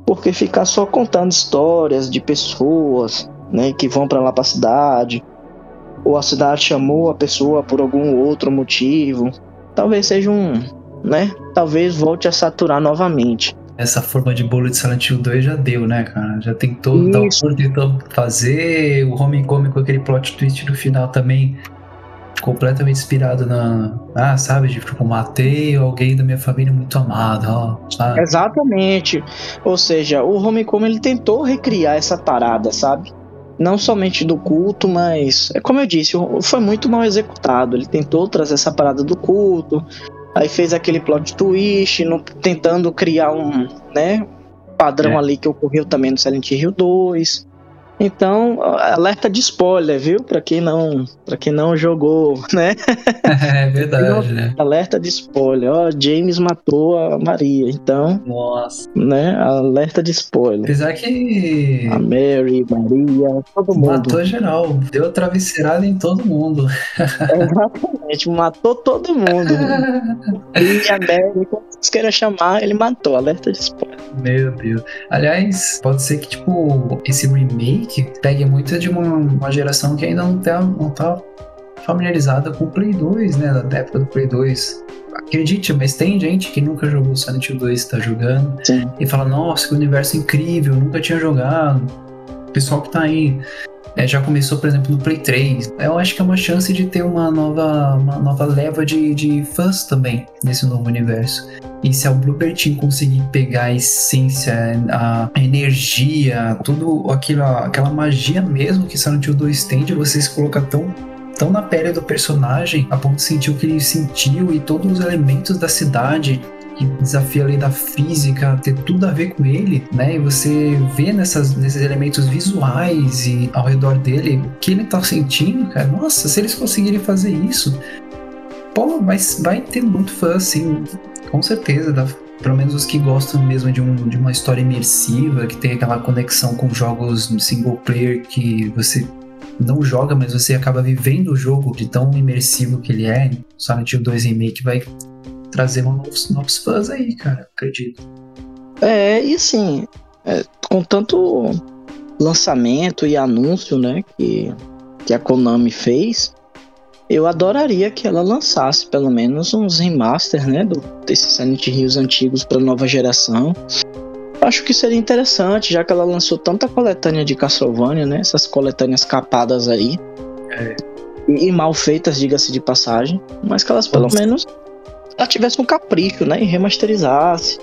Porque ficar só contando histórias de pessoas, né, que vão para lá para a cidade, ou a cidade chamou a pessoa por algum outro motivo, talvez seja um, né? Talvez volte a saturar novamente. Essa forma de bolo de Silent Hill 2 já deu, né, cara? Já tentou, Isso. tentou fazer o Homecoming com aquele plot twist no final também completamente inspirado na. Ah, sabe? De tipo, matei alguém da minha família muito amado, ó. Sabe? Exatamente. Ou seja, o Homecoming ele tentou recriar essa parada, sabe? Não somente do culto, mas. É como eu disse, foi muito mal executado. Ele tentou trazer essa parada do culto, Aí fez aquele plot twist, no, tentando criar um, né, padrão é. ali que ocorreu também no Silent Hill 2. Então, alerta de spoiler, viu? Para quem não, para quem não jogou, né? *laughs* É verdade, né? Alerta de spoiler. Ó, James matou a Maria. Então, Nossa. né? Alerta de spoiler. Apesar que A Mary, Maria, todo mundo. matou geral, deu a travesseirada em todo mundo. Exatamente, matou todo mundo. *laughs* e a Mary, como vocês queiram chamar, ele matou. Alerta de spoiler. Meu Deus. Aliás, pode ser que, tipo, esse remake pegue muito de uma, uma geração que ainda não tá, não tá familiarizada com o Play 2, né? Da época do Play 2. Acredite, mas tem gente que nunca jogou Silent Hill 2 tá jogando Sim. e fala, nossa, que universo incrível, nunca tinha jogado. O pessoal que tá aí é, já começou, por exemplo, no Play 3. Eu acho que é uma chance de ter uma nova, uma nova leva de, de fãs também nesse novo universo. E se a Bloober Team conseguir pegar a essência, a energia, tudo aquilo, aquela magia mesmo que Silent Hill 2 tem de você se colocar tão, tão na pele do personagem, a ponto de sentir o que ele sentiu e todos os elementos da cidade que desafia a lei da física, ter tudo a ver com ele, né? E você vê nessas, nesses elementos visuais e ao redor dele o que ele tá sentindo, cara. Nossa, se eles conseguirem fazer isso, pô, mas vai ter muito fã, assim, com certeza. Dá, pelo menos os que gostam mesmo de, um, de uma história imersiva, que tem aquela conexão com jogos single player que você não joga, mas você acaba vivendo o jogo de tão imersivo que ele é. Silent Hill 2 Remake vai trazer novos, novos fãs aí, cara, acredito. É, e assim, é, com tanto lançamento e anúncio, né, que, que a Konami fez, eu adoraria que ela lançasse pelo menos uns remaster, né, do, desses Silent Hills antigos para nova geração. Acho que seria interessante, já que ela lançou tanta coletânea de Castlevania, né, essas coletâneas capadas aí. É. E, e mal feitas, diga-se de passagem, mas que elas pelo Nossa. menos ela tivesse um capricho, né, e remasterizasse.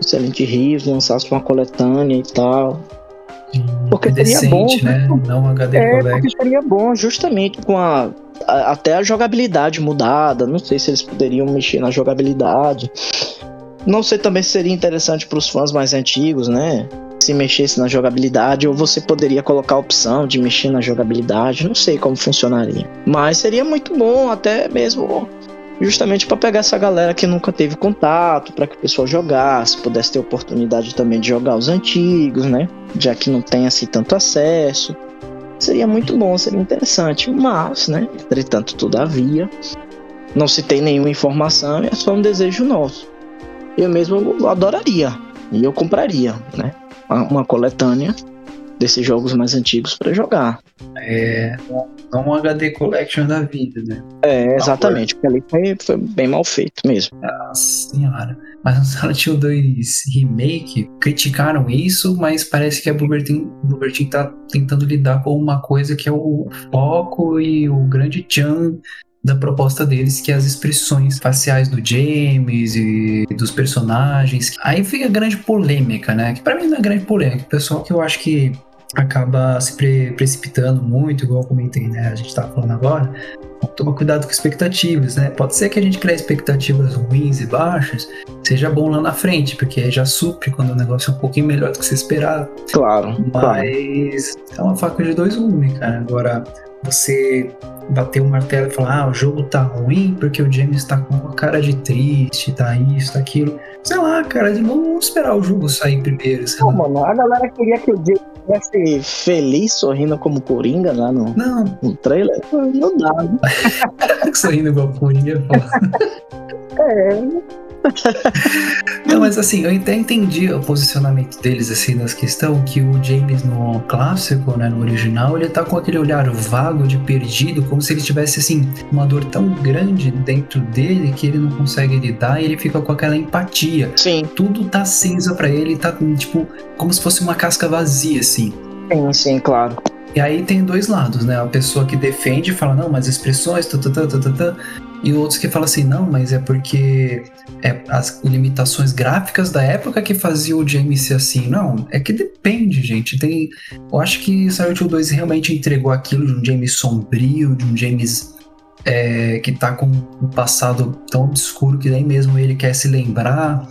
Silent Hills, lançasse uma coletânea e tal. Porque seria decente, bom, né? Não HD É, porque seria bom justamente com a, a- até a jogabilidade mudada. Não sei se eles poderiam mexer na jogabilidade. Não sei também se seria interessante para os fãs mais antigos, né? Se mexesse na jogabilidade, ou você poderia colocar a opção de mexer na jogabilidade. Não sei como funcionaria. Mas seria muito bom, até mesmo justamente para pegar essa galera que nunca teve contato, para que o pessoal jogasse, pudesse ter oportunidade também de jogar os antigos, né? Já que não tem assim tanto acesso. Seria muito bom, seria interessante, mas, né? Entretanto, todavia, não se tem nenhuma informação é só um desejo nosso. Eu mesmo adoraria e eu compraria, né? Uma uma coletânea desses jogos mais antigos para jogar. É, não um HD Collection da vida, né? É, exatamente, porque ali foi, foi bem mal feito mesmo. Nossa senhora. Mas no Silent Hill 2 Remake, criticaram isso, mas parece que a Bloober Team, Bloober Team tá tentando lidar com uma coisa que é o foco e o grande tchan da proposta deles, que é as expressões faciais do James e dos personagens. Aí fica a grande polêmica, né? Que pra mim não é grande polêmica. O pessoal que eu acho que acaba se pre- precipitando muito, igual eu comentei, né? A gente tava falando agora. Toma cuidado com expectativas, né? Pode ser que a gente crie expectativas ruins e baixas, seja bom lá na frente, porque aí já supre quando o negócio é um pouquinho melhor do que você esperava. Claro, claro. Mas é uma faca de dois gumes, cara. Agora, você bater o martelo e falar, ah, o jogo tá ruim porque o James tá com uma cara de triste, tá isso, tá aquilo. Sei lá, cara, vamos esperar o jogo sair primeiro, sei Não, lá. mano, a galera queria que o Jay estivesse feliz, sorrindo como Coringa lá no, Não, no trailer. Não dá, né? *laughs* sorrindo igual Coringa, pô. É, Não, mas assim, eu até entendi o posicionamento deles, assim, nas questão que o James no clássico, né, no original, ele tá com aquele olhar vago de perdido, como se ele tivesse, assim, uma dor tão grande dentro dele que ele não consegue lidar e ele fica com aquela empatia. sim, Tudo tá cinza pra ele, tá, tipo, como se fosse uma casca vazia, assim. sim, sim, claro. E aí tem dois lados, né? A pessoa que defende e fala, não, mas expressões, tá, tá. E outros que falam assim, não, mas é porque é as limitações gráficas da época que fazia o James ser assim. Não, é que depende, gente. Tem, eu acho que Silent Hill 2 realmente entregou aquilo de um James sombrio, de um James é, que tá com um passado tão obscuro que nem mesmo ele quer se lembrar.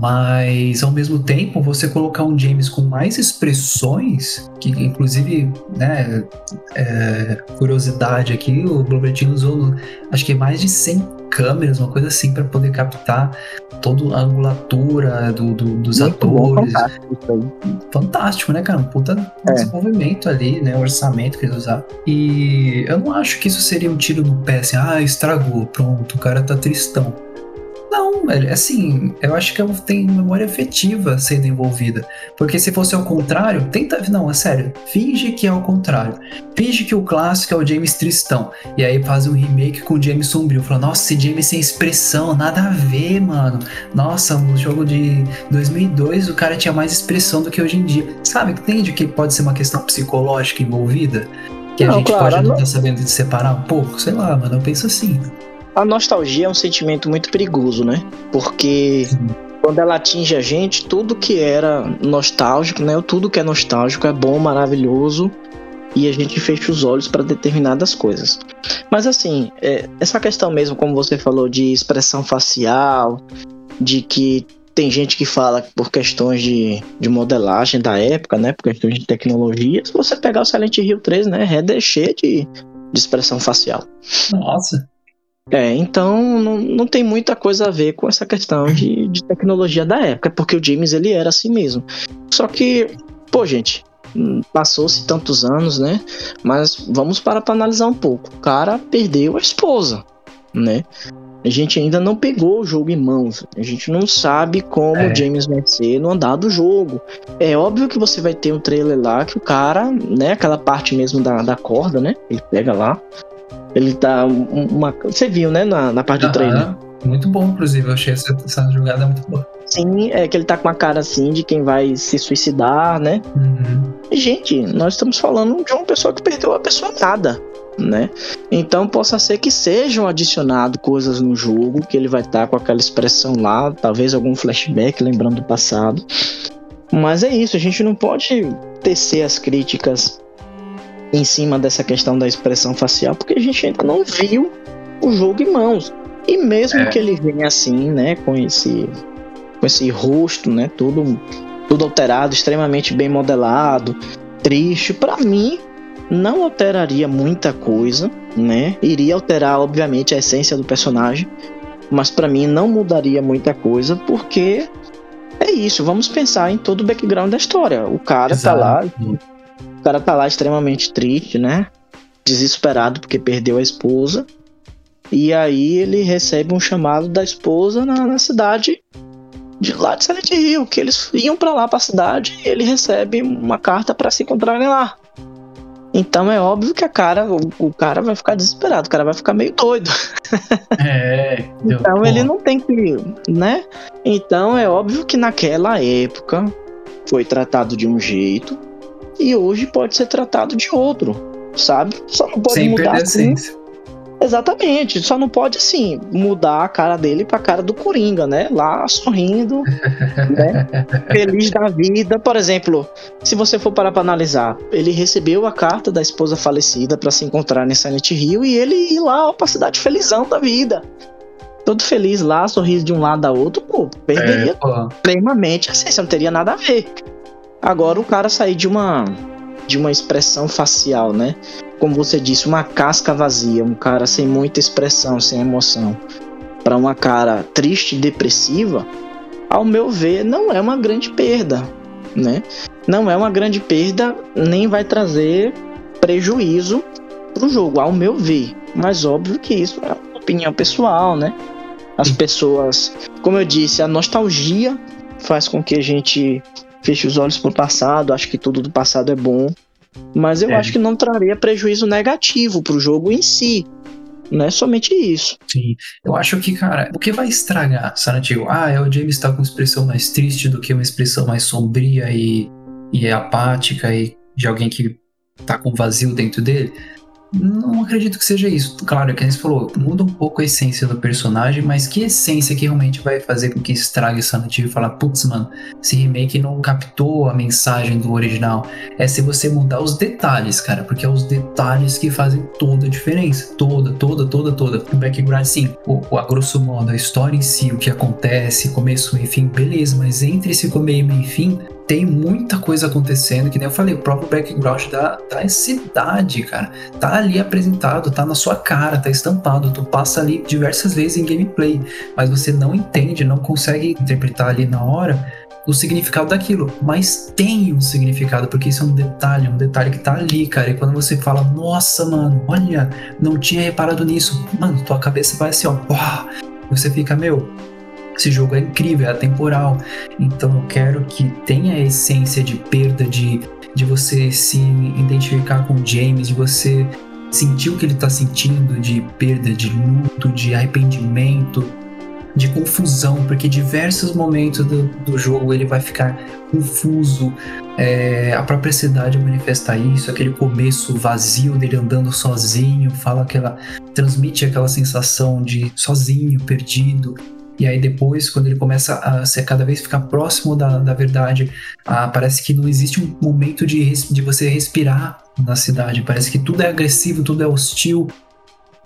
Mas ao mesmo tempo, você colocar um James com mais expressões, que inclusive, né, é, curiosidade aqui, o Blobertino usou acho que mais de 100 câmeras, uma coisa assim, para poder captar toda a angulatura do, do, dos Muito atores. Bom, fantástico, fantástico, né, cara? Um puta é. desenvolvimento ali, né? O orçamento que eles usaram. E eu não acho que isso seria um tiro no pé, assim, ah, estragou, pronto, o cara tá tristão. Não, velho, assim, eu acho que tem memória afetiva sendo envolvida. Porque se fosse ao contrário, tenta. Não, é sério, finge que é ao contrário. Finge que o clássico é o James Tristão. E aí faz um remake com o James Sombrio. Fala, nossa, esse James sem expressão, nada a ver, mano. Nossa, no jogo de 2002 o cara tinha mais expressão do que hoje em dia. Sabe, entende que pode ser uma questão psicológica envolvida? Que a gente claro, pode não estar tá sabendo de separar um pouco? Sei lá, mano, eu penso assim a nostalgia é um sentimento muito perigoso, né? Porque quando ela atinge a gente, tudo que era nostálgico, né? Tudo que é nostálgico é bom, maravilhoso e a gente fecha os olhos para determinadas coisas. Mas assim, é, essa questão mesmo, como você falou, de expressão facial, de que tem gente que fala por questões de, de modelagem da época, né? Por questões de tecnologia. Se você pegar o Silent Hill 3, né? É de, de expressão facial. Nossa. É, então não, não tem muita coisa a ver com essa questão de, de tecnologia da época, porque o James ele era assim mesmo. Só que, pô, gente, passou-se tantos anos, né? Mas vamos para para analisar um pouco. O cara perdeu a esposa, né? A gente ainda não pegou o jogo em mãos. A gente não sabe como é. o James vai ser no andar do jogo. É óbvio que você vai ter um trailer lá que o cara, né? Aquela parte mesmo da, da corda, né? Ele pega lá. Ele tá uma. Você viu, né, na, na parte do trailer. Muito bom, inclusive. Eu achei essa, essa jogada muito boa. Sim, é que ele tá com uma cara assim de quem vai se suicidar, né? Uhum. E, gente, nós estamos falando de uma pessoa que perdeu a pessoa nada, né? Então possa ser que sejam adicionado coisas no jogo, que ele vai estar tá com aquela expressão lá, talvez algum flashback lembrando do passado. Mas é isso, a gente não pode tecer as críticas em cima dessa questão da expressão facial, porque a gente ainda não viu o jogo em mãos. E mesmo é. que ele venha assim, né, com esse com esse rosto, né, tudo tudo alterado, extremamente bem modelado, triste, para mim não alteraria muita coisa, né? Iria alterar obviamente a essência do personagem, mas para mim não mudaria muita coisa, porque é isso, vamos pensar em todo o background da história. O cara Exato. tá lá, cara tá lá extremamente triste, né? Desesperado porque perdeu a esposa. E aí ele recebe um chamado da esposa na, na cidade de lá de Silent Hill, que eles iam para lá para a cidade e ele recebe uma carta para se encontrarem lá. Então é óbvio que a cara, o, o, cara vai ficar desesperado, o cara vai ficar meio doido. *laughs* É. então ele não tem que, né? Então é óbvio que naquela época foi tratado de um jeito e hoje pode ser tratado de outro, sabe? Só não pode Sem mudar assim. Exatamente, só não pode assim mudar a cara dele pra cara do Coringa, né? Lá sorrindo, *laughs* né? Feliz da vida. Por exemplo, se você for parar pra analisar, ele recebeu a carta da esposa falecida para se encontrar em Silent Hill e ele ir lá ó, pra cidade felizão da vida. Todo feliz lá, sorriso de um lado a outro, pô, perderia é, extremamente assim, você não teria nada a ver. Agora o cara sair de uma de uma expressão facial, né? Como você disse, uma casca vazia, um cara sem muita expressão, sem emoção, para uma cara triste depressiva, ao meu ver, não é uma grande perda, né? Não é uma grande perda, nem vai trazer prejuízo pro jogo, ao meu ver. Mas óbvio que isso é uma opinião pessoal, né? As pessoas, como eu disse, a nostalgia faz com que a gente feche os olhos pro passado, acho que tudo do passado é bom. Mas eu é. acho que não traria prejuízo negativo pro jogo em si. Não é somente isso. Sim. Eu acho que, cara, o que vai estragar Hill? Ah, é o James tá com uma expressão mais triste do que uma expressão mais sombria e, e apática e de alguém que tá com vazio dentro dele. Não acredito que seja isso. Claro, que a gente falou, muda um pouco a essência do personagem, mas que essência que realmente vai fazer com que estrague Silent Hill e falar, putz, mano, esse remake não captou a mensagem do original. É se você mudar os detalhes, cara, porque é os detalhes que fazem toda a diferença. Toda, toda, toda, toda. O background, sim, o, o, a grosso modo, a história em si, o que acontece, começo, enfim, beleza, mas entre esse começo e fim, tem muita coisa acontecendo, que nem eu falei, o próprio background da, da cidade, cara, tá ali apresentado, tá na sua cara, tá estampado, tu passa ali diversas vezes em gameplay, mas você não entende, não consegue interpretar ali na hora o significado daquilo, mas tem um significado, porque isso é um detalhe, um detalhe que tá ali, cara, e quando você fala, nossa, mano, olha, não tinha reparado nisso, mano, tua cabeça vai assim, ó, uau, você fica, meu, esse jogo é incrível, é atemporal. Então eu quero que tenha a essência de perda, de, de você se identificar com o James, de você sentir o que ele está sentindo, de perda, de luto, de arrependimento, de confusão, porque diversos momentos do, do jogo ele vai ficar confuso. É, a própria cidade manifesta isso, aquele começo vazio dele andando sozinho, fala aquela. transmite aquela sensação de sozinho, perdido. E aí depois, quando ele começa a ser cada vez ficar próximo da, da verdade, ah, parece que não existe um momento de, de você respirar na cidade. Parece que tudo é agressivo, tudo é hostil.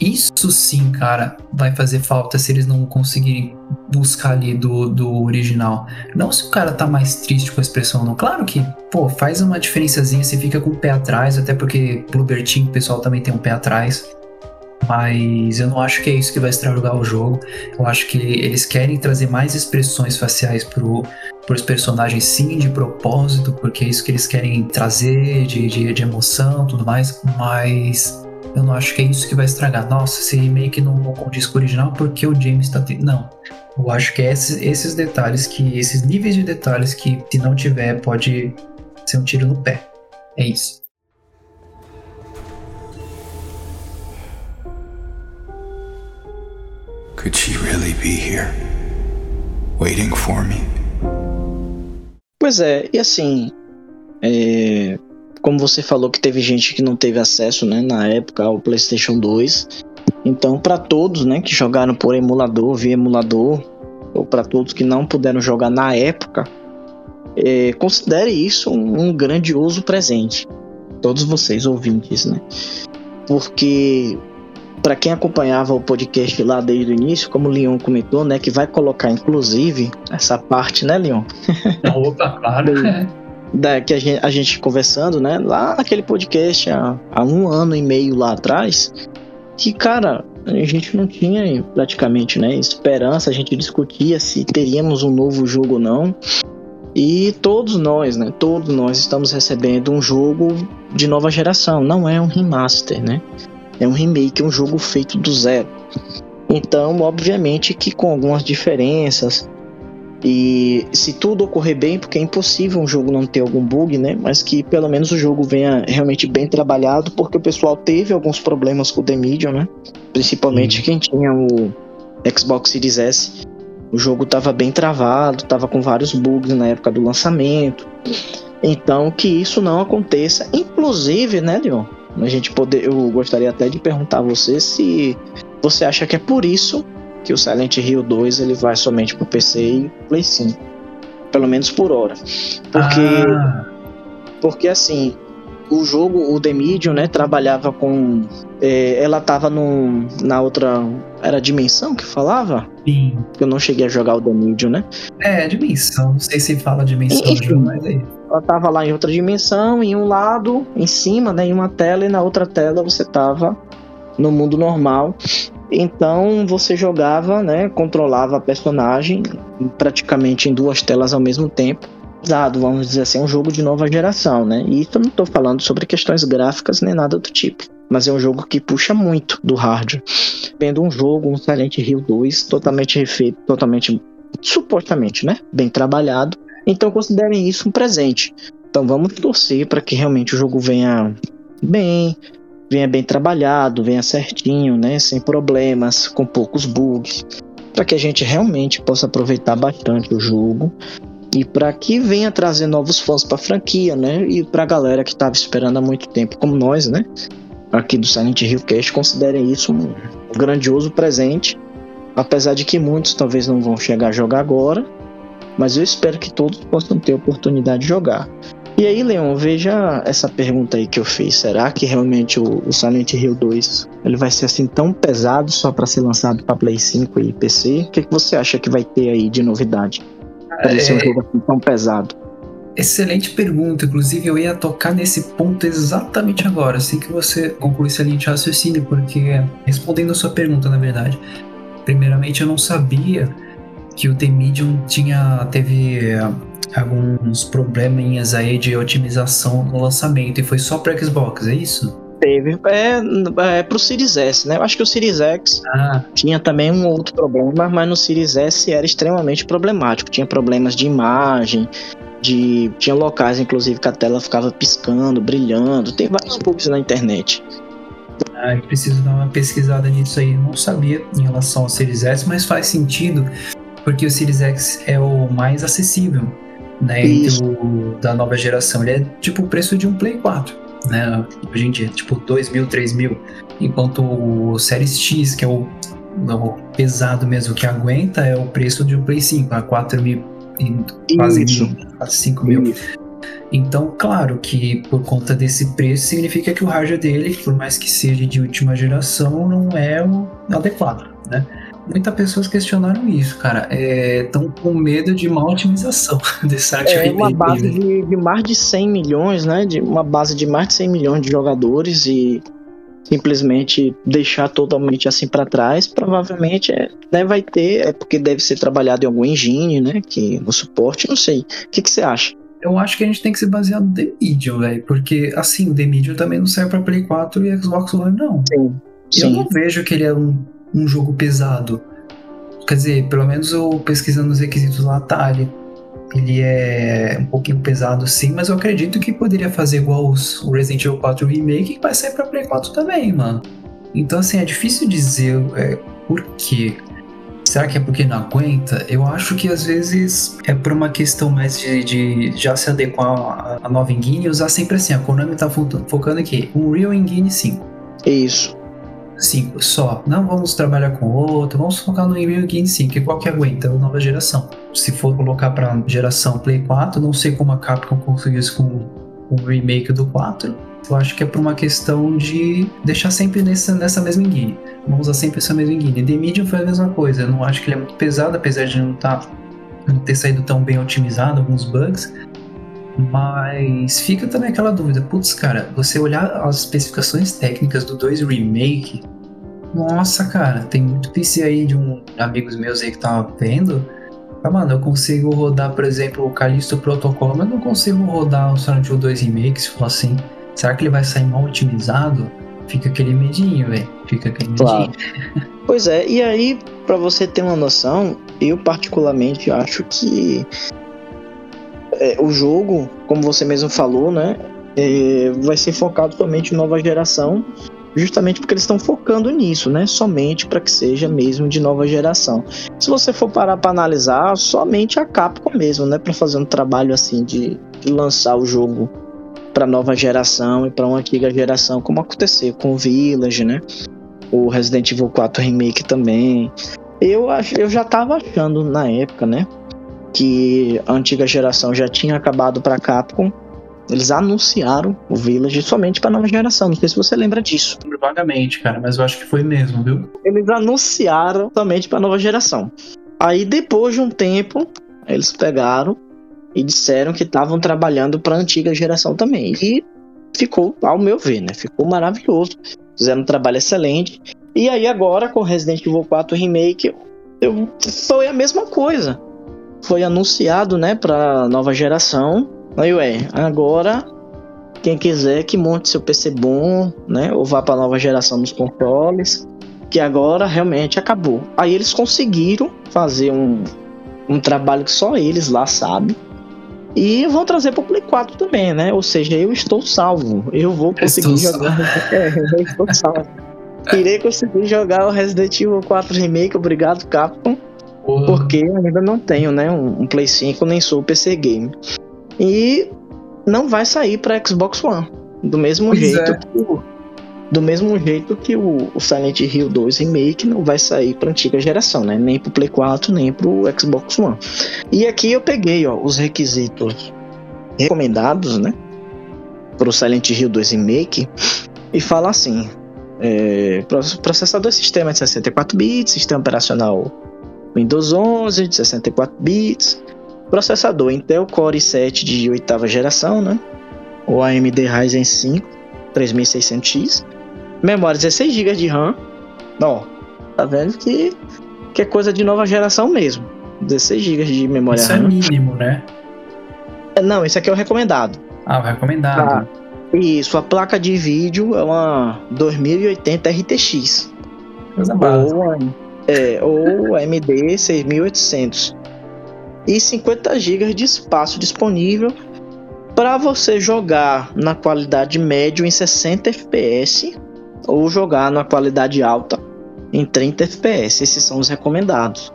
Isso sim, cara, vai fazer falta se eles não conseguirem buscar ali do, do original. Não se o cara tá mais triste com a expressão, não. Claro que, pô, faz uma diferençazinha, você fica com o pé atrás, até porque pro Bertinho o pessoal também tem um pé atrás mas eu não acho que é isso que vai estragar o jogo. Eu acho que eles querem trazer mais expressões faciais pro, pros personagens, sim, de propósito, porque é isso que eles querem trazer de, de, de emoção tudo mais, mas eu não acho que é isso que vai estragar. Nossa, esse remake não, com o original porque o James tá. Não. Eu acho que é esses, esses detalhes, que esses níveis de detalhes que, se não tiver, pode ser um tiro no pé. É isso. Could she really be here? Waiting for me? Pois é, e assim, é, como você falou que teve gente que não teve acesso, né, na época ao PlayStation 2. Então, para todos, né, que jogaram por emulador, via emulador, ou para todos que não puderam jogar na época, é, considere isso um, um grandioso presente. Todos vocês ouvintes, né? Porque para quem acompanhava o podcast lá desde o início, como o Leon comentou, né, que vai colocar inclusive essa parte, né, Leon? Opa, claro. *laughs* da, que a gente, a gente, conversando, né, lá naquele podcast há, há um ano e meio lá atrás, que, cara, a gente não tinha praticamente, né, esperança, a gente discutia se teríamos um novo jogo ou não. E todos nós, né, todos nós estamos recebendo um jogo de nova geração, não é um remaster, né? É um remake, é um jogo feito do zero. Então, obviamente que com algumas diferenças. E se tudo ocorrer bem, porque é impossível um jogo não ter algum bug, né? Mas que pelo menos o jogo venha realmente bem trabalhado, porque o pessoal teve alguns problemas com o The Medium, né? Principalmente quem tinha o Xbox Series S. O jogo estava bem travado, estava com vários bugs na época do lançamento. Então, que isso não aconteça. Inclusive, né, Leon? A gente poder, eu gostaria até de perguntar a você se você acha que é por isso que o Silent Hill 2 ele vai somente pro PC e Play 5. Pelo menos por hora. Porque ah. porque assim, o jogo, o The Medium, né, trabalhava com é, ela tava no, na outra era dimensão que falava? Sim. Eu não cheguei a jogar o The Medium, né? É, dimensão, não sei se fala dimensão, Enfim, mas aí ela tava lá em outra dimensão, em um lado, em cima, né, em uma tela, e na outra tela você tava no mundo normal. Então você jogava, né, controlava a personagem praticamente em duas telas ao mesmo tempo. Dado, vamos dizer assim, um jogo de nova geração, né? E isso eu não estou falando sobre questões gráficas nem nada do tipo. Mas é um jogo que puxa muito do hardware. Vendo um jogo, um Silent Hill 2, totalmente refeito, totalmente, supostamente, né? Bem trabalhado então considerem isso um presente. Então vamos torcer para que realmente o jogo venha bem, venha bem trabalhado, venha certinho, né, sem problemas, com poucos bugs, para que a gente realmente possa aproveitar bastante o jogo. E para que venha trazer novos fãs para a franquia, né, e para a galera que estava esperando há muito tempo, como nós, né, aqui do Silent Hill Cast considerem isso um grandioso presente. Apesar de que muitos talvez não vão chegar a jogar agora, mas eu espero que todos possam ter oportunidade de jogar. E aí, Leon, veja essa pergunta aí que eu fiz. Será que realmente o, o Silent Hill 2 ele vai ser assim tão pesado só para ser lançado para Play 5 e PC? O que, que você acha que vai ter aí de novidade para é... ser um jogo assim tão pesado? Excelente pergunta. Inclusive, eu ia tocar nesse ponto exatamente agora, assim que você concluísse a linha de raciocínio, porque respondendo a sua pergunta, na verdade, primeiramente eu não sabia que o The Medium tinha teve alguns probleminhas aí de otimização no lançamento e foi só para Xbox, é isso? Teve. É, é pro Series S, né? Eu acho que o Series X ah. tinha também um outro problema, mas no Series S era extremamente problemático. Tinha problemas de imagem, de tinha locais inclusive que a tela ficava piscando, brilhando. Tem vários bugs na internet. Ah, eu preciso dar uma pesquisada nisso aí. Eu não sabia em relação ao Series S, mas faz sentido porque o Series X é o mais acessível né, entre o, da nova geração. Ele é tipo o preço de um Play 4, né? Hoje em dia, tipo 2 mil, 3 mil. Enquanto o Series X, que é o, o pesado mesmo que aguenta, é o preço de um Play 5, a 4 mil, quase, quase 5 mil. Então, claro que por conta desse preço, significa que o hardware dele, por mais que seja de última geração, não é o adequado, né? Muitas pessoas questionaram isso, cara. Estão é, com medo de má otimização *laughs* desse site. É uma base de, de, mais de 100 milhões, né? De uma base de mais de 100 milhões de jogadores e simplesmente deixar totalmente assim para trás, provavelmente é, né, vai ter, é porque deve ser trabalhado em algum engine, né? Que no suporte, não sei. O que, que você acha? Eu acho que a gente tem que se basear no The Medium, velho. Porque, assim, o The Medium também não serve pra Play 4 e Xbox One, não. Sim. Sim. Eu não vejo que ele é um um jogo pesado. Quer dizer, pelo menos eu pesquisando os requisitos lá, Atari. Ele é um pouquinho pesado sim, mas eu acredito que poderia fazer igual os, o Resident Evil 4 Remake que vai sair pra Play 4 também, mano. Então, assim, é difícil dizer é, por quê. Será que é porque não aguenta? Eu acho que às vezes é por uma questão mais de, de já se adequar à nova engine e usar sempre assim. A Konami tá focando aqui, um Real Engine 5. Isso. 5 só. Não vamos trabalhar com outro, vamos focar no Unreal Engine 5, que qual que aguenta a nova geração. Se for colocar para geração Play 4, não sei como a Capcom conseguiu isso com o remake do 4. Eu acho que é por uma questão de deixar sempre nessa, nessa mesma engine. Vamos usar sempre essa mesma engine. The Medium foi a mesma coisa. Eu não acho que ele é muito pesado, apesar de não, tá, não ter saído tão bem otimizado, alguns bugs. Mas fica também aquela dúvida, putz, cara, você olhar as especificações técnicas do 2 Remake, nossa, cara, tem muito PC aí de um amigos meus aí que tava vendo. Ah, mano, eu consigo rodar, por exemplo, o Callisto Protocol, mas não consigo rodar o Silent Hill 2 Remake, se for assim. Será que ele vai sair mal otimizado? Fica aquele medinho, velho. Fica aquele claro. medinho. pois é, e aí, para você ter uma noção, eu particularmente acho que é, o jogo, como você mesmo falou, né, é, vai ser focado somente em nova geração, justamente porque eles estão focando nisso, né, somente para que seja mesmo de nova geração. Se você for parar para analisar, somente a Capcom mesmo, né, para fazer um trabalho assim de, de lançar o jogo para nova geração e para uma antiga geração, como aconteceu com o Village, né? O Resident Evil 4 Remake também. Eu, eu já tava achando na época, né? Que a antiga geração já tinha acabado para Capcom. Eles anunciaram o Village somente para nova geração. Não sei se você lembra disso. Vagamente, cara, mas eu acho que foi mesmo, viu? Eles anunciaram somente para nova geração. Aí depois de um tempo, eles pegaram e disseram que estavam trabalhando para antiga geração também. E ficou, ao meu ver, né? Ficou maravilhoso. Fizeram um trabalho excelente. E aí agora com Resident Evil 4 Remake, eu, foi a mesma coisa foi anunciado, né, para nova geração. Aí, ué, agora quem quiser que monte seu PC bom, né, ou vá para nova geração nos controles, que agora realmente acabou. Aí eles conseguiram fazer um, um trabalho que só eles lá sabem. E vão trazer para o Play 4 também, né? Ou seja, eu estou salvo. Eu vou conseguir estou jogar. *laughs* é, eu estou salvo. Irei conseguir jogar o Resident Evil 4 Remake. Obrigado, Capcom. Porra. Porque ainda não tenho, né, um, um Play 5 nem sou PC game. E não vai sair para Xbox One. Do mesmo pois jeito é. que, Do mesmo jeito que o, o Silent Hill 2 Remake não vai sair para antiga geração, né? Nem pro Play 4, nem pro Xbox One. E aqui eu peguei, ó, os requisitos recomendados, né? Pro Silent Hill 2 Remake e fala assim: é, processador sistema de 64 bits, sistema operacional Windows 11 de 64 bits, processador Intel Core i7 de oitava geração, né? O AMD Ryzen 5 3600X, memória 16 GB de RAM. Ó, tá vendo que, que é coisa de nova geração mesmo. 16 GB de memória Isso RAM. é mínimo, né? É, Não, esse aqui é o recomendado. Ah, o recomendado. Ah, Isso, a placa de vídeo é uma 2080 RTX. Coisa básica. Ou, a- é, ou AMD 6800. E 50 GB de espaço disponível para você jogar na qualidade média em 60 FPS ou jogar na qualidade alta em 30 FPS. Esses são os recomendados.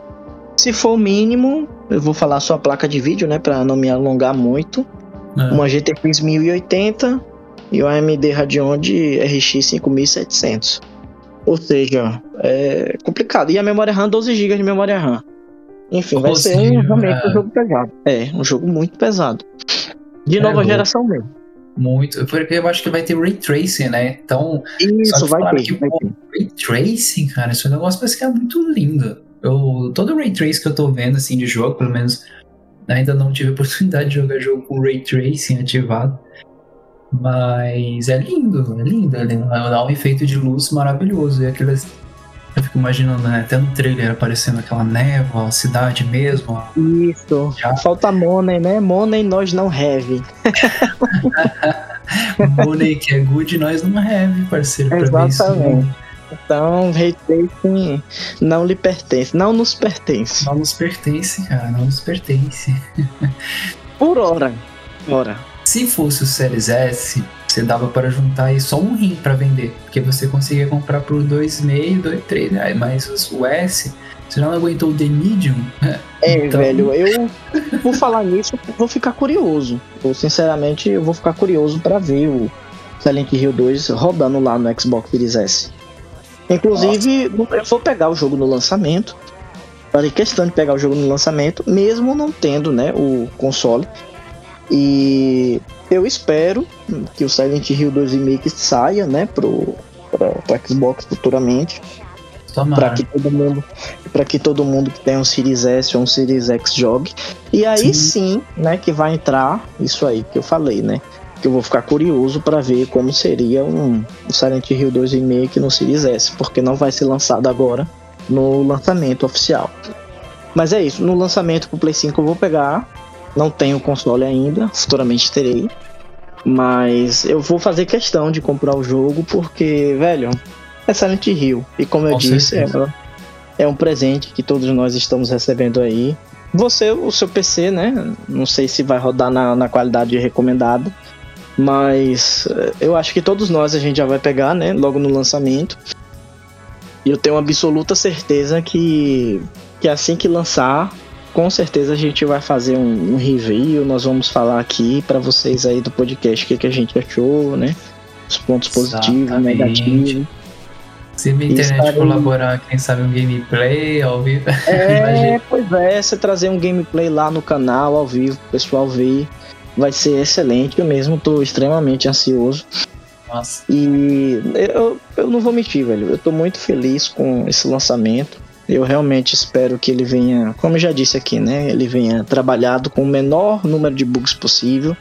Se for o mínimo, eu vou falar só a placa de vídeo, né, para não me alongar muito né? uma GTX 1080 e o AMD Radeon de RX 5700. Ou seja, é complicado. E a memória RAM, 12 GB de memória RAM. Enfim, vai ser um, 12, realmente um é. jogo pesado. É, um jogo muito pesado. De É, nova louco. geração mesmo. Muito. Porque eu acho que vai ter ray tracing, né? Então, Isso, vai ter, que, vai pô, ter. ray tracing, cara, esse negócio parece que é muito lindo. Eu, todo ray trace que eu tô vendo, assim, de jogo, pelo menos, ainda não tive oportunidade de jogar jogo com ray tracing ativado. Mas é lindo, é lindo, é lindo. Dá um efeito de luz maravilhoso. E aquelas. Eu fico imaginando, né? Até no trailer aparecendo aquela névoa, a cidade mesmo. a- Isso. Já. Falta Money, né? Money nós não have. *laughs* Money que é good, nós não have, parceiro. Exatamente. Então, Ray Tracing não lhe pertence. Não nos pertence. Não nos pertence, cara, não nos pertence. *laughs* Por hora. Ora. Se fosse o Series S, você dava para juntar aí só um rim para vender, porque você conseguia comprar por 2,5, 2,3 reais, mas o S, você já não aguentou o The Medium? É, Então- velho, eu por falar nisso, vou ficar curioso. Eu, sinceramente, eu vou ficar curioso pra ver o Silent Hill 2 rodando lá no Xbox Series S. Inclusive, eu vou pegar o jogo no lançamento. Farei questão de pegar o jogo no lançamento, mesmo não tendo, né, o console. E eu espero que o Silent Hill 2 Remake saia, né, pro, pra, Xbox futuramente. Para que todo mundo para que todo mundo que tem um Series S ou um Series X jogue. E aí sim. né que vai entrar isso aí que eu falei né. Que eu vou ficar curioso para ver como seria um, um Silent Hill 2 Remake no Series S porque não vai ser lançado agora no lançamento oficial. Mas é isso no lançamento pro Play 5 eu vou pegar não tenho console ainda futuramente terei mas eu vou fazer questão de comprar o jogo porque velho é Silent Hill. E como eu Com disse, é, é um presente que todos nós estamos recebendo aí. Você, o seu PC, né? Não sei se vai rodar na, na qualidade recomendada. Mas eh, eu acho que todos nós a gente já vai pegar, né? Logo no lançamento. E eu tenho absoluta certeza que, que assim que lançar, com certeza a gente vai fazer um, um review. Nós vamos falar aqui para vocês aí do podcast o que, que a gente achou, né? Os pontos positivos, negativos. Se a internet aí. colaborar, quem sabe um gameplay ao vivo. *laughs* É, pois é, você trazer um gameplay lá no canal, ao vivo, pro pessoal ver, vai ser excelente. Eu mesmo tô extremamente ansioso. Nossa, E eu, eu não vou mentir, velho. Eu tô muito feliz com esse lançamento. Eu realmente espero que ele venha, como já disse aqui, né? Ele venha trabalhado com o menor número de bugs possível,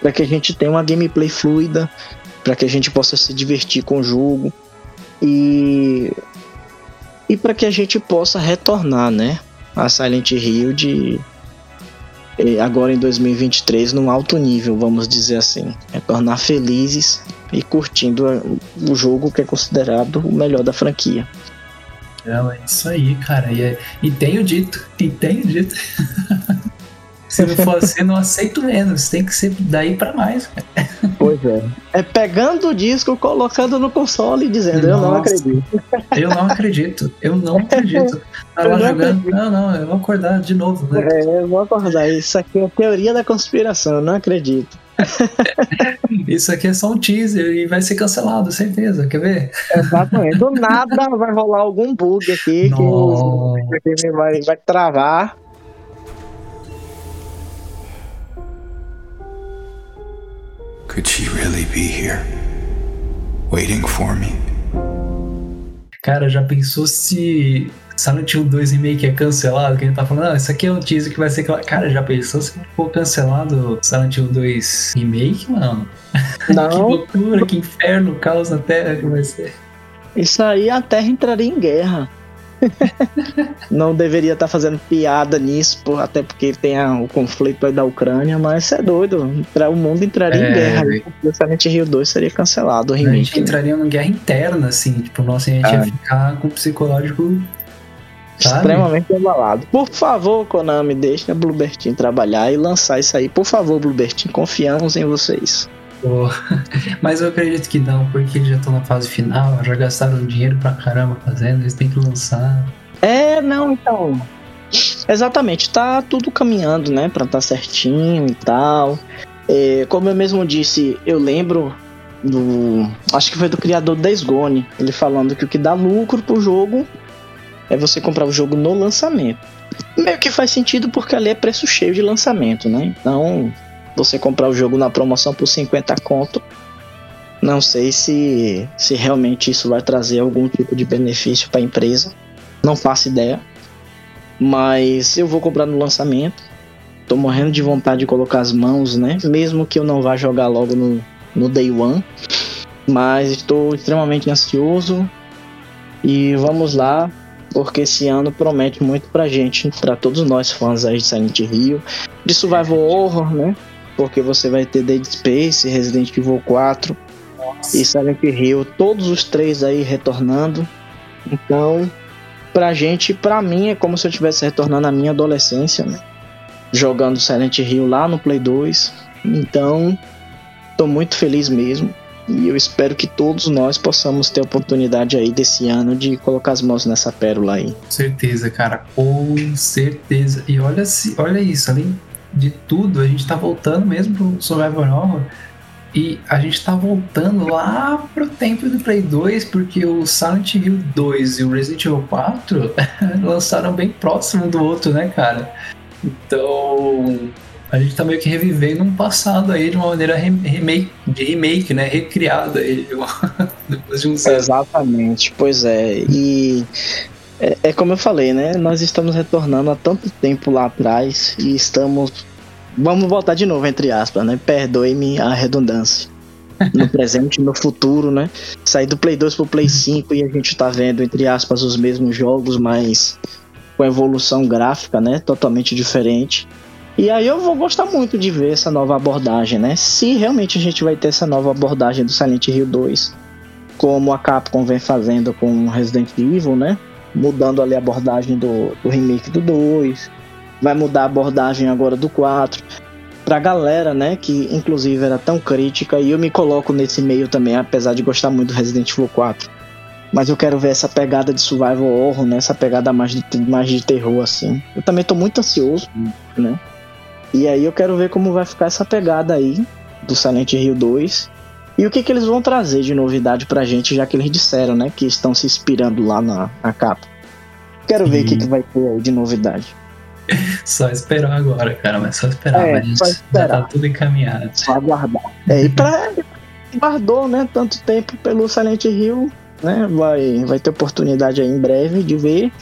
para que a gente tenha uma gameplay fluida, para que a gente possa se divertir com o jogo e e para que a gente possa retornar, né, a Silent Hill de agora em 2023 num alto nível, vamos dizer assim, retornar felizes e curtindo o jogo que é considerado o melhor da franquia. Não, é isso aí, cara. E, é- e tenho dito, e tenho dito. *laughs* Se não for assim, não aceito menos. Tem que ser daí pra mais, cara. Pois é. É pegando o disco, colocando no console e dizendo, eu não Nossa. acredito. Eu não acredito. Eu não *laughs* acredito. Tá lá não jogando. acredito. Não, não, eu vou acordar de novo, né? É, eu vou acordar. Isso aqui é teoria da conspiração, eu não acredito. *laughs* Isso aqui é só um teaser e vai ser cancelado, certeza. Quer ver? Exatamente. Do nada vai rolar algum bug aqui Nossa. que vai, vai travar. Could she really be here? Waiting for me? Cara, já pensou se Silent Hill 2 Remake é cancelado? Que a gente tá falando, ah, isso aqui é um teaser que vai ser. Cara, já pensou se for cancelado Silent Hill 2 Remake, mano? *laughs* que Não, loucura, que inferno, caos na Terra que vai ser. isso aí a Terra entraria em guerra. *laughs* Não deveria estar fazendo piada nisso, até porque tem a- o conflito aí da Ucrânia, mas isso é doido. O mundo entraria É, em guerra. velho. O Silent Hill 2 seria cancelado. O A gente remake. entraria numa guerra interna, assim, tipo, nossa, a gente Ah. ia ficar com o psicológico. Sabe? Extremamente abalado. Por favor, Konami, deixe a Bluebird Team trabalhar e lançar isso aí. Por favor, Bluebird Team, confiamos em vocês. Pô, *laughs* Mas eu acredito que não, porque eles já estão na fase final, já gastaram dinheiro pra caramba fazendo, eles têm que lançar. É, não, então. Exatamente, tá tudo caminhando, né, pra tá certinho e tal. É, como eu mesmo disse, eu lembro do. Acho que foi do criador do Days Gone, ele falando que o que dá lucro pro jogo é você comprar o jogo no lançamento. Meio que faz sentido porque ali é preço cheio de lançamento, né? Então, você comprar o jogo na promoção por 50 conto, não sei se, se realmente isso vai trazer algum tipo de benefício para a empresa. Não faço ideia. Mas eu vou comprar no lançamento. Tô morrendo de vontade de colocar as mãos, né? Mesmo que eu não vá jogar logo no, no Day One. Mas estou extremamente ansioso. E vamos lá, porque esse ano promete muito pra gente, pra todos nós fãs aí de Silent Hill, de Survival Horror, né? Porque você vai ter Dead Space, Resident Evil 4 e Silent Hill, todos os três aí retornando. Então, pra gente, pra mim, é como se eu estivesse retornando à minha adolescência, né? Jogando Silent Hill lá no Play 2. Então, tô muito feliz mesmo. E eu espero que todos nós possamos ter a oportunidade aí desse ano de colocar as mãos nessa pérola aí. Certeza, cara, com certeza. E olha, se, olha isso, além de tudo, a gente tá voltando mesmo pro Survival Horror. E a gente tá voltando lá pro tempo do Play 2, porque o Silent Hill 2 e o Resident Evil 4 *laughs* lançaram bem próximo do outro, né, cara? Então, a gente tá meio que revivendo um passado aí de uma maneira rem- remake, de remake, né? Recriada aí, *laughs* depois de uns anos. Exatamente, pois é. E é, é como eu falei, né? Nós estamos retornando há tanto tempo lá atrás e estamos. Vamos voltar de novo, entre aspas, né? Perdoe-me a redundância. No *laughs* presente no futuro, né? Sair do Play 2 pro Play 5 e a gente tá vendo, entre aspas, os mesmos jogos, mas com evolução gráfica, né? Totalmente diferente. E aí eu vou gostar muito de ver essa nova abordagem, né? Se realmente a gente vai ter essa nova abordagem do Silent Hill 2 como a Capcom vem fazendo com Resident Evil, né? Mudando ali a abordagem do, do remake do 2, vai mudar a abordagem agora do 4. Pra galera, né, que inclusive era tão crítica, e eu me coloco nesse meio também, apesar de gostar muito do Resident Evil 4. Mas eu quero ver essa pegada de survival horror, né? Essa pegada mais de, mais de terror, assim. Eu também tô muito ansioso, né? E aí eu quero ver como vai ficar essa pegada aí do Silent Hill 2. E o que, que eles vão trazer de novidade pra gente, já que eles disseram, né, que estão se inspirando lá na, na capa. Quero ver o que, Sim. que vai ter aí de novidade. *laughs* Só esperar agora, cara, mas só esperar. É, mas só já esperar. tá tudo encaminhado. Só aguardar. É, e pra guardou, né, tanto tempo pelo Silent Hill, né, vai, vai ter oportunidade aí em breve de ver.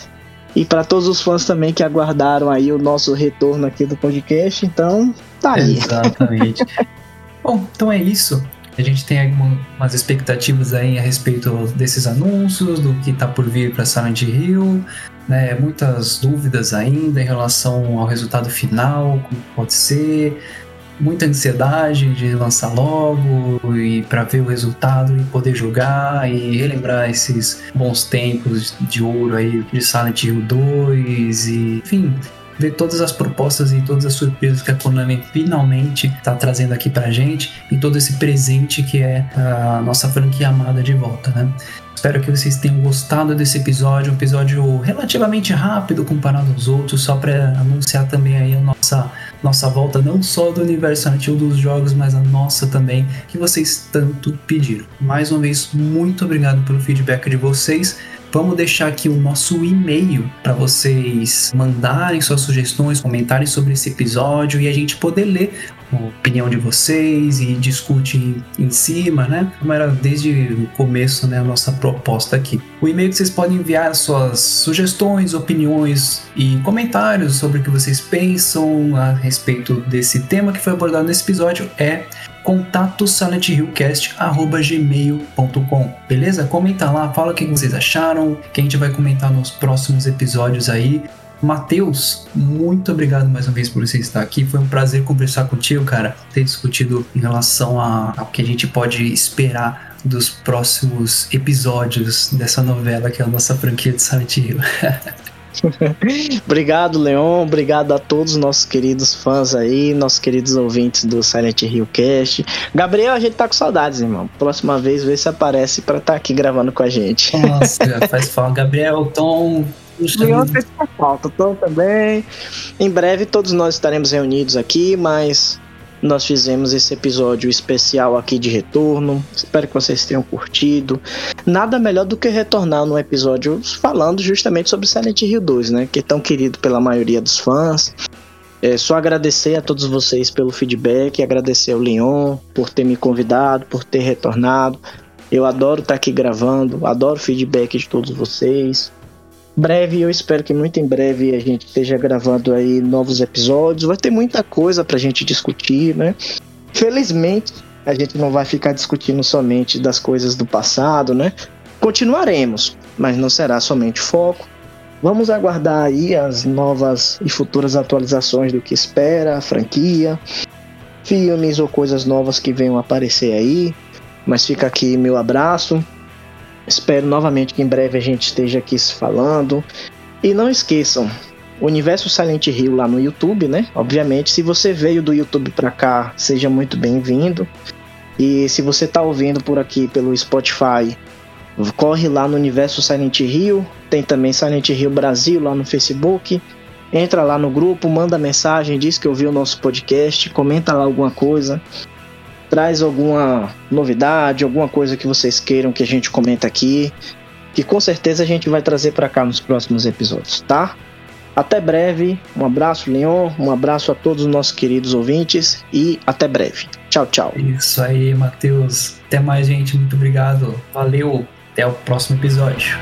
E pra todos os fãs também que aguardaram aí o nosso retorno aqui do podcast, então tá aí. Exatamente. *laughs* Bom, então é isso. A gente tem alguma- umas expectativas aí a respeito desses anúncios, do que tá por vir para Silent Hill, né? Muitas dúvidas ainda em relação ao resultado final, como pode ser, muita ansiedade de lançar logo e para ver o resultado e poder jogar e relembrar esses bons tempos de ouro aí de Silent Hill 2 e enfim, ver todas as propostas e todas as surpresas que a Konami finalmente está trazendo aqui pra gente e todo esse presente que é a nossa franquia amada de volta, né? Espero que vocês tenham gostado desse episódio, um episódio relativamente rápido comparado aos outros, só para anunciar também aí a nossa nossa volta não só do universo infantil dos jogos, mas a nossa também, que vocês tanto pediram. Mais uma vez, muito obrigado pelo feedback de vocês. Vamos deixar aqui o nosso e-mail para vocês mandarem suas sugestões, comentarem sobre esse episódio e a gente poder ler a opinião de vocês e discute em cima, né? Como era desde o começo, né, a nossa proposta aqui. O e-mail que vocês podem enviar suas sugestões, opiniões e comentários sobre o que vocês pensam a respeito desse tema que foi abordado nesse episódio é contato silenthillcast@gmail.com. Beleza? Comenta lá, fala o que vocês acharam, que a gente vai comentar nos próximos episódios aí. Matheus, muito obrigado mais uma vez por você estar aqui. Foi um prazer conversar contigo, cara. Ter discutido em relação a, ao que a gente pode esperar dos próximos episódios dessa novela que é a nossa franquia de Silent Hill. *laughs* obrigado, Leon. Obrigado a todos os nossos queridos fãs aí, nossos queridos ouvintes do Silent Hill Cast. Gabriel, a gente tá com saudades, irmão. Próxima vez, vê se aparece para estar tá aqui gravando com a gente. Nossa, *laughs* faz falta. Gabriel, Tom, Leon fez falta, Tom também. Em breve todos nós estaremos reunidos aqui, mas nós fizemos esse episódio especial aqui de retorno. Espero que vocês tenham curtido. Nada melhor do que retornar no episódio falando justamente sobre Silent Hill 2, né? Que é tão querido pela maioria dos fãs. É só agradecer a todos vocês pelo feedback, agradecer ao Leon por ter me convidado, por ter retornado. Eu adoro estar aqui gravando, adoro feedback de todos vocês breve, eu espero que muito em breve a gente esteja gravando aí novos episódios. Vai ter muita coisa pra gente discutir, né? Felizmente, a gente não vai ficar discutindo somente das coisas do passado, né? Continuaremos, mas não será somente foco. Vamos aguardar aí as novas e futuras atualizações do que espera a franquia, filmes ou coisas novas que venham aparecer aí. Mas fica aqui meu abraço, Espero novamente que em breve a gente esteja aqui se falando. E não esqueçam, o Universo Silent Hill lá no YouTube, né? Obviamente, se você veio do YouTube para cá, seja muito bem-vindo. E se você tá ouvindo por aqui pelo Spotify, corre lá no Universo Silent Hill. Tem também Silent Hill Brasil lá no Facebook. Entra lá no grupo, manda mensagem, diz que ouviu o nosso podcast, comenta lá alguma coisa traz alguma novidade, alguma coisa que vocês queiram que a gente comenta aqui, que com certeza a gente vai trazer para cá nos próximos episódios, tá? Até breve, um abraço, Leon, um abraço a todos os nossos queridos ouvintes e até breve. Tchau, tchau. Isso aí, Matheus. Até mais, gente. Muito obrigado. Valeu. Até o próximo episódio.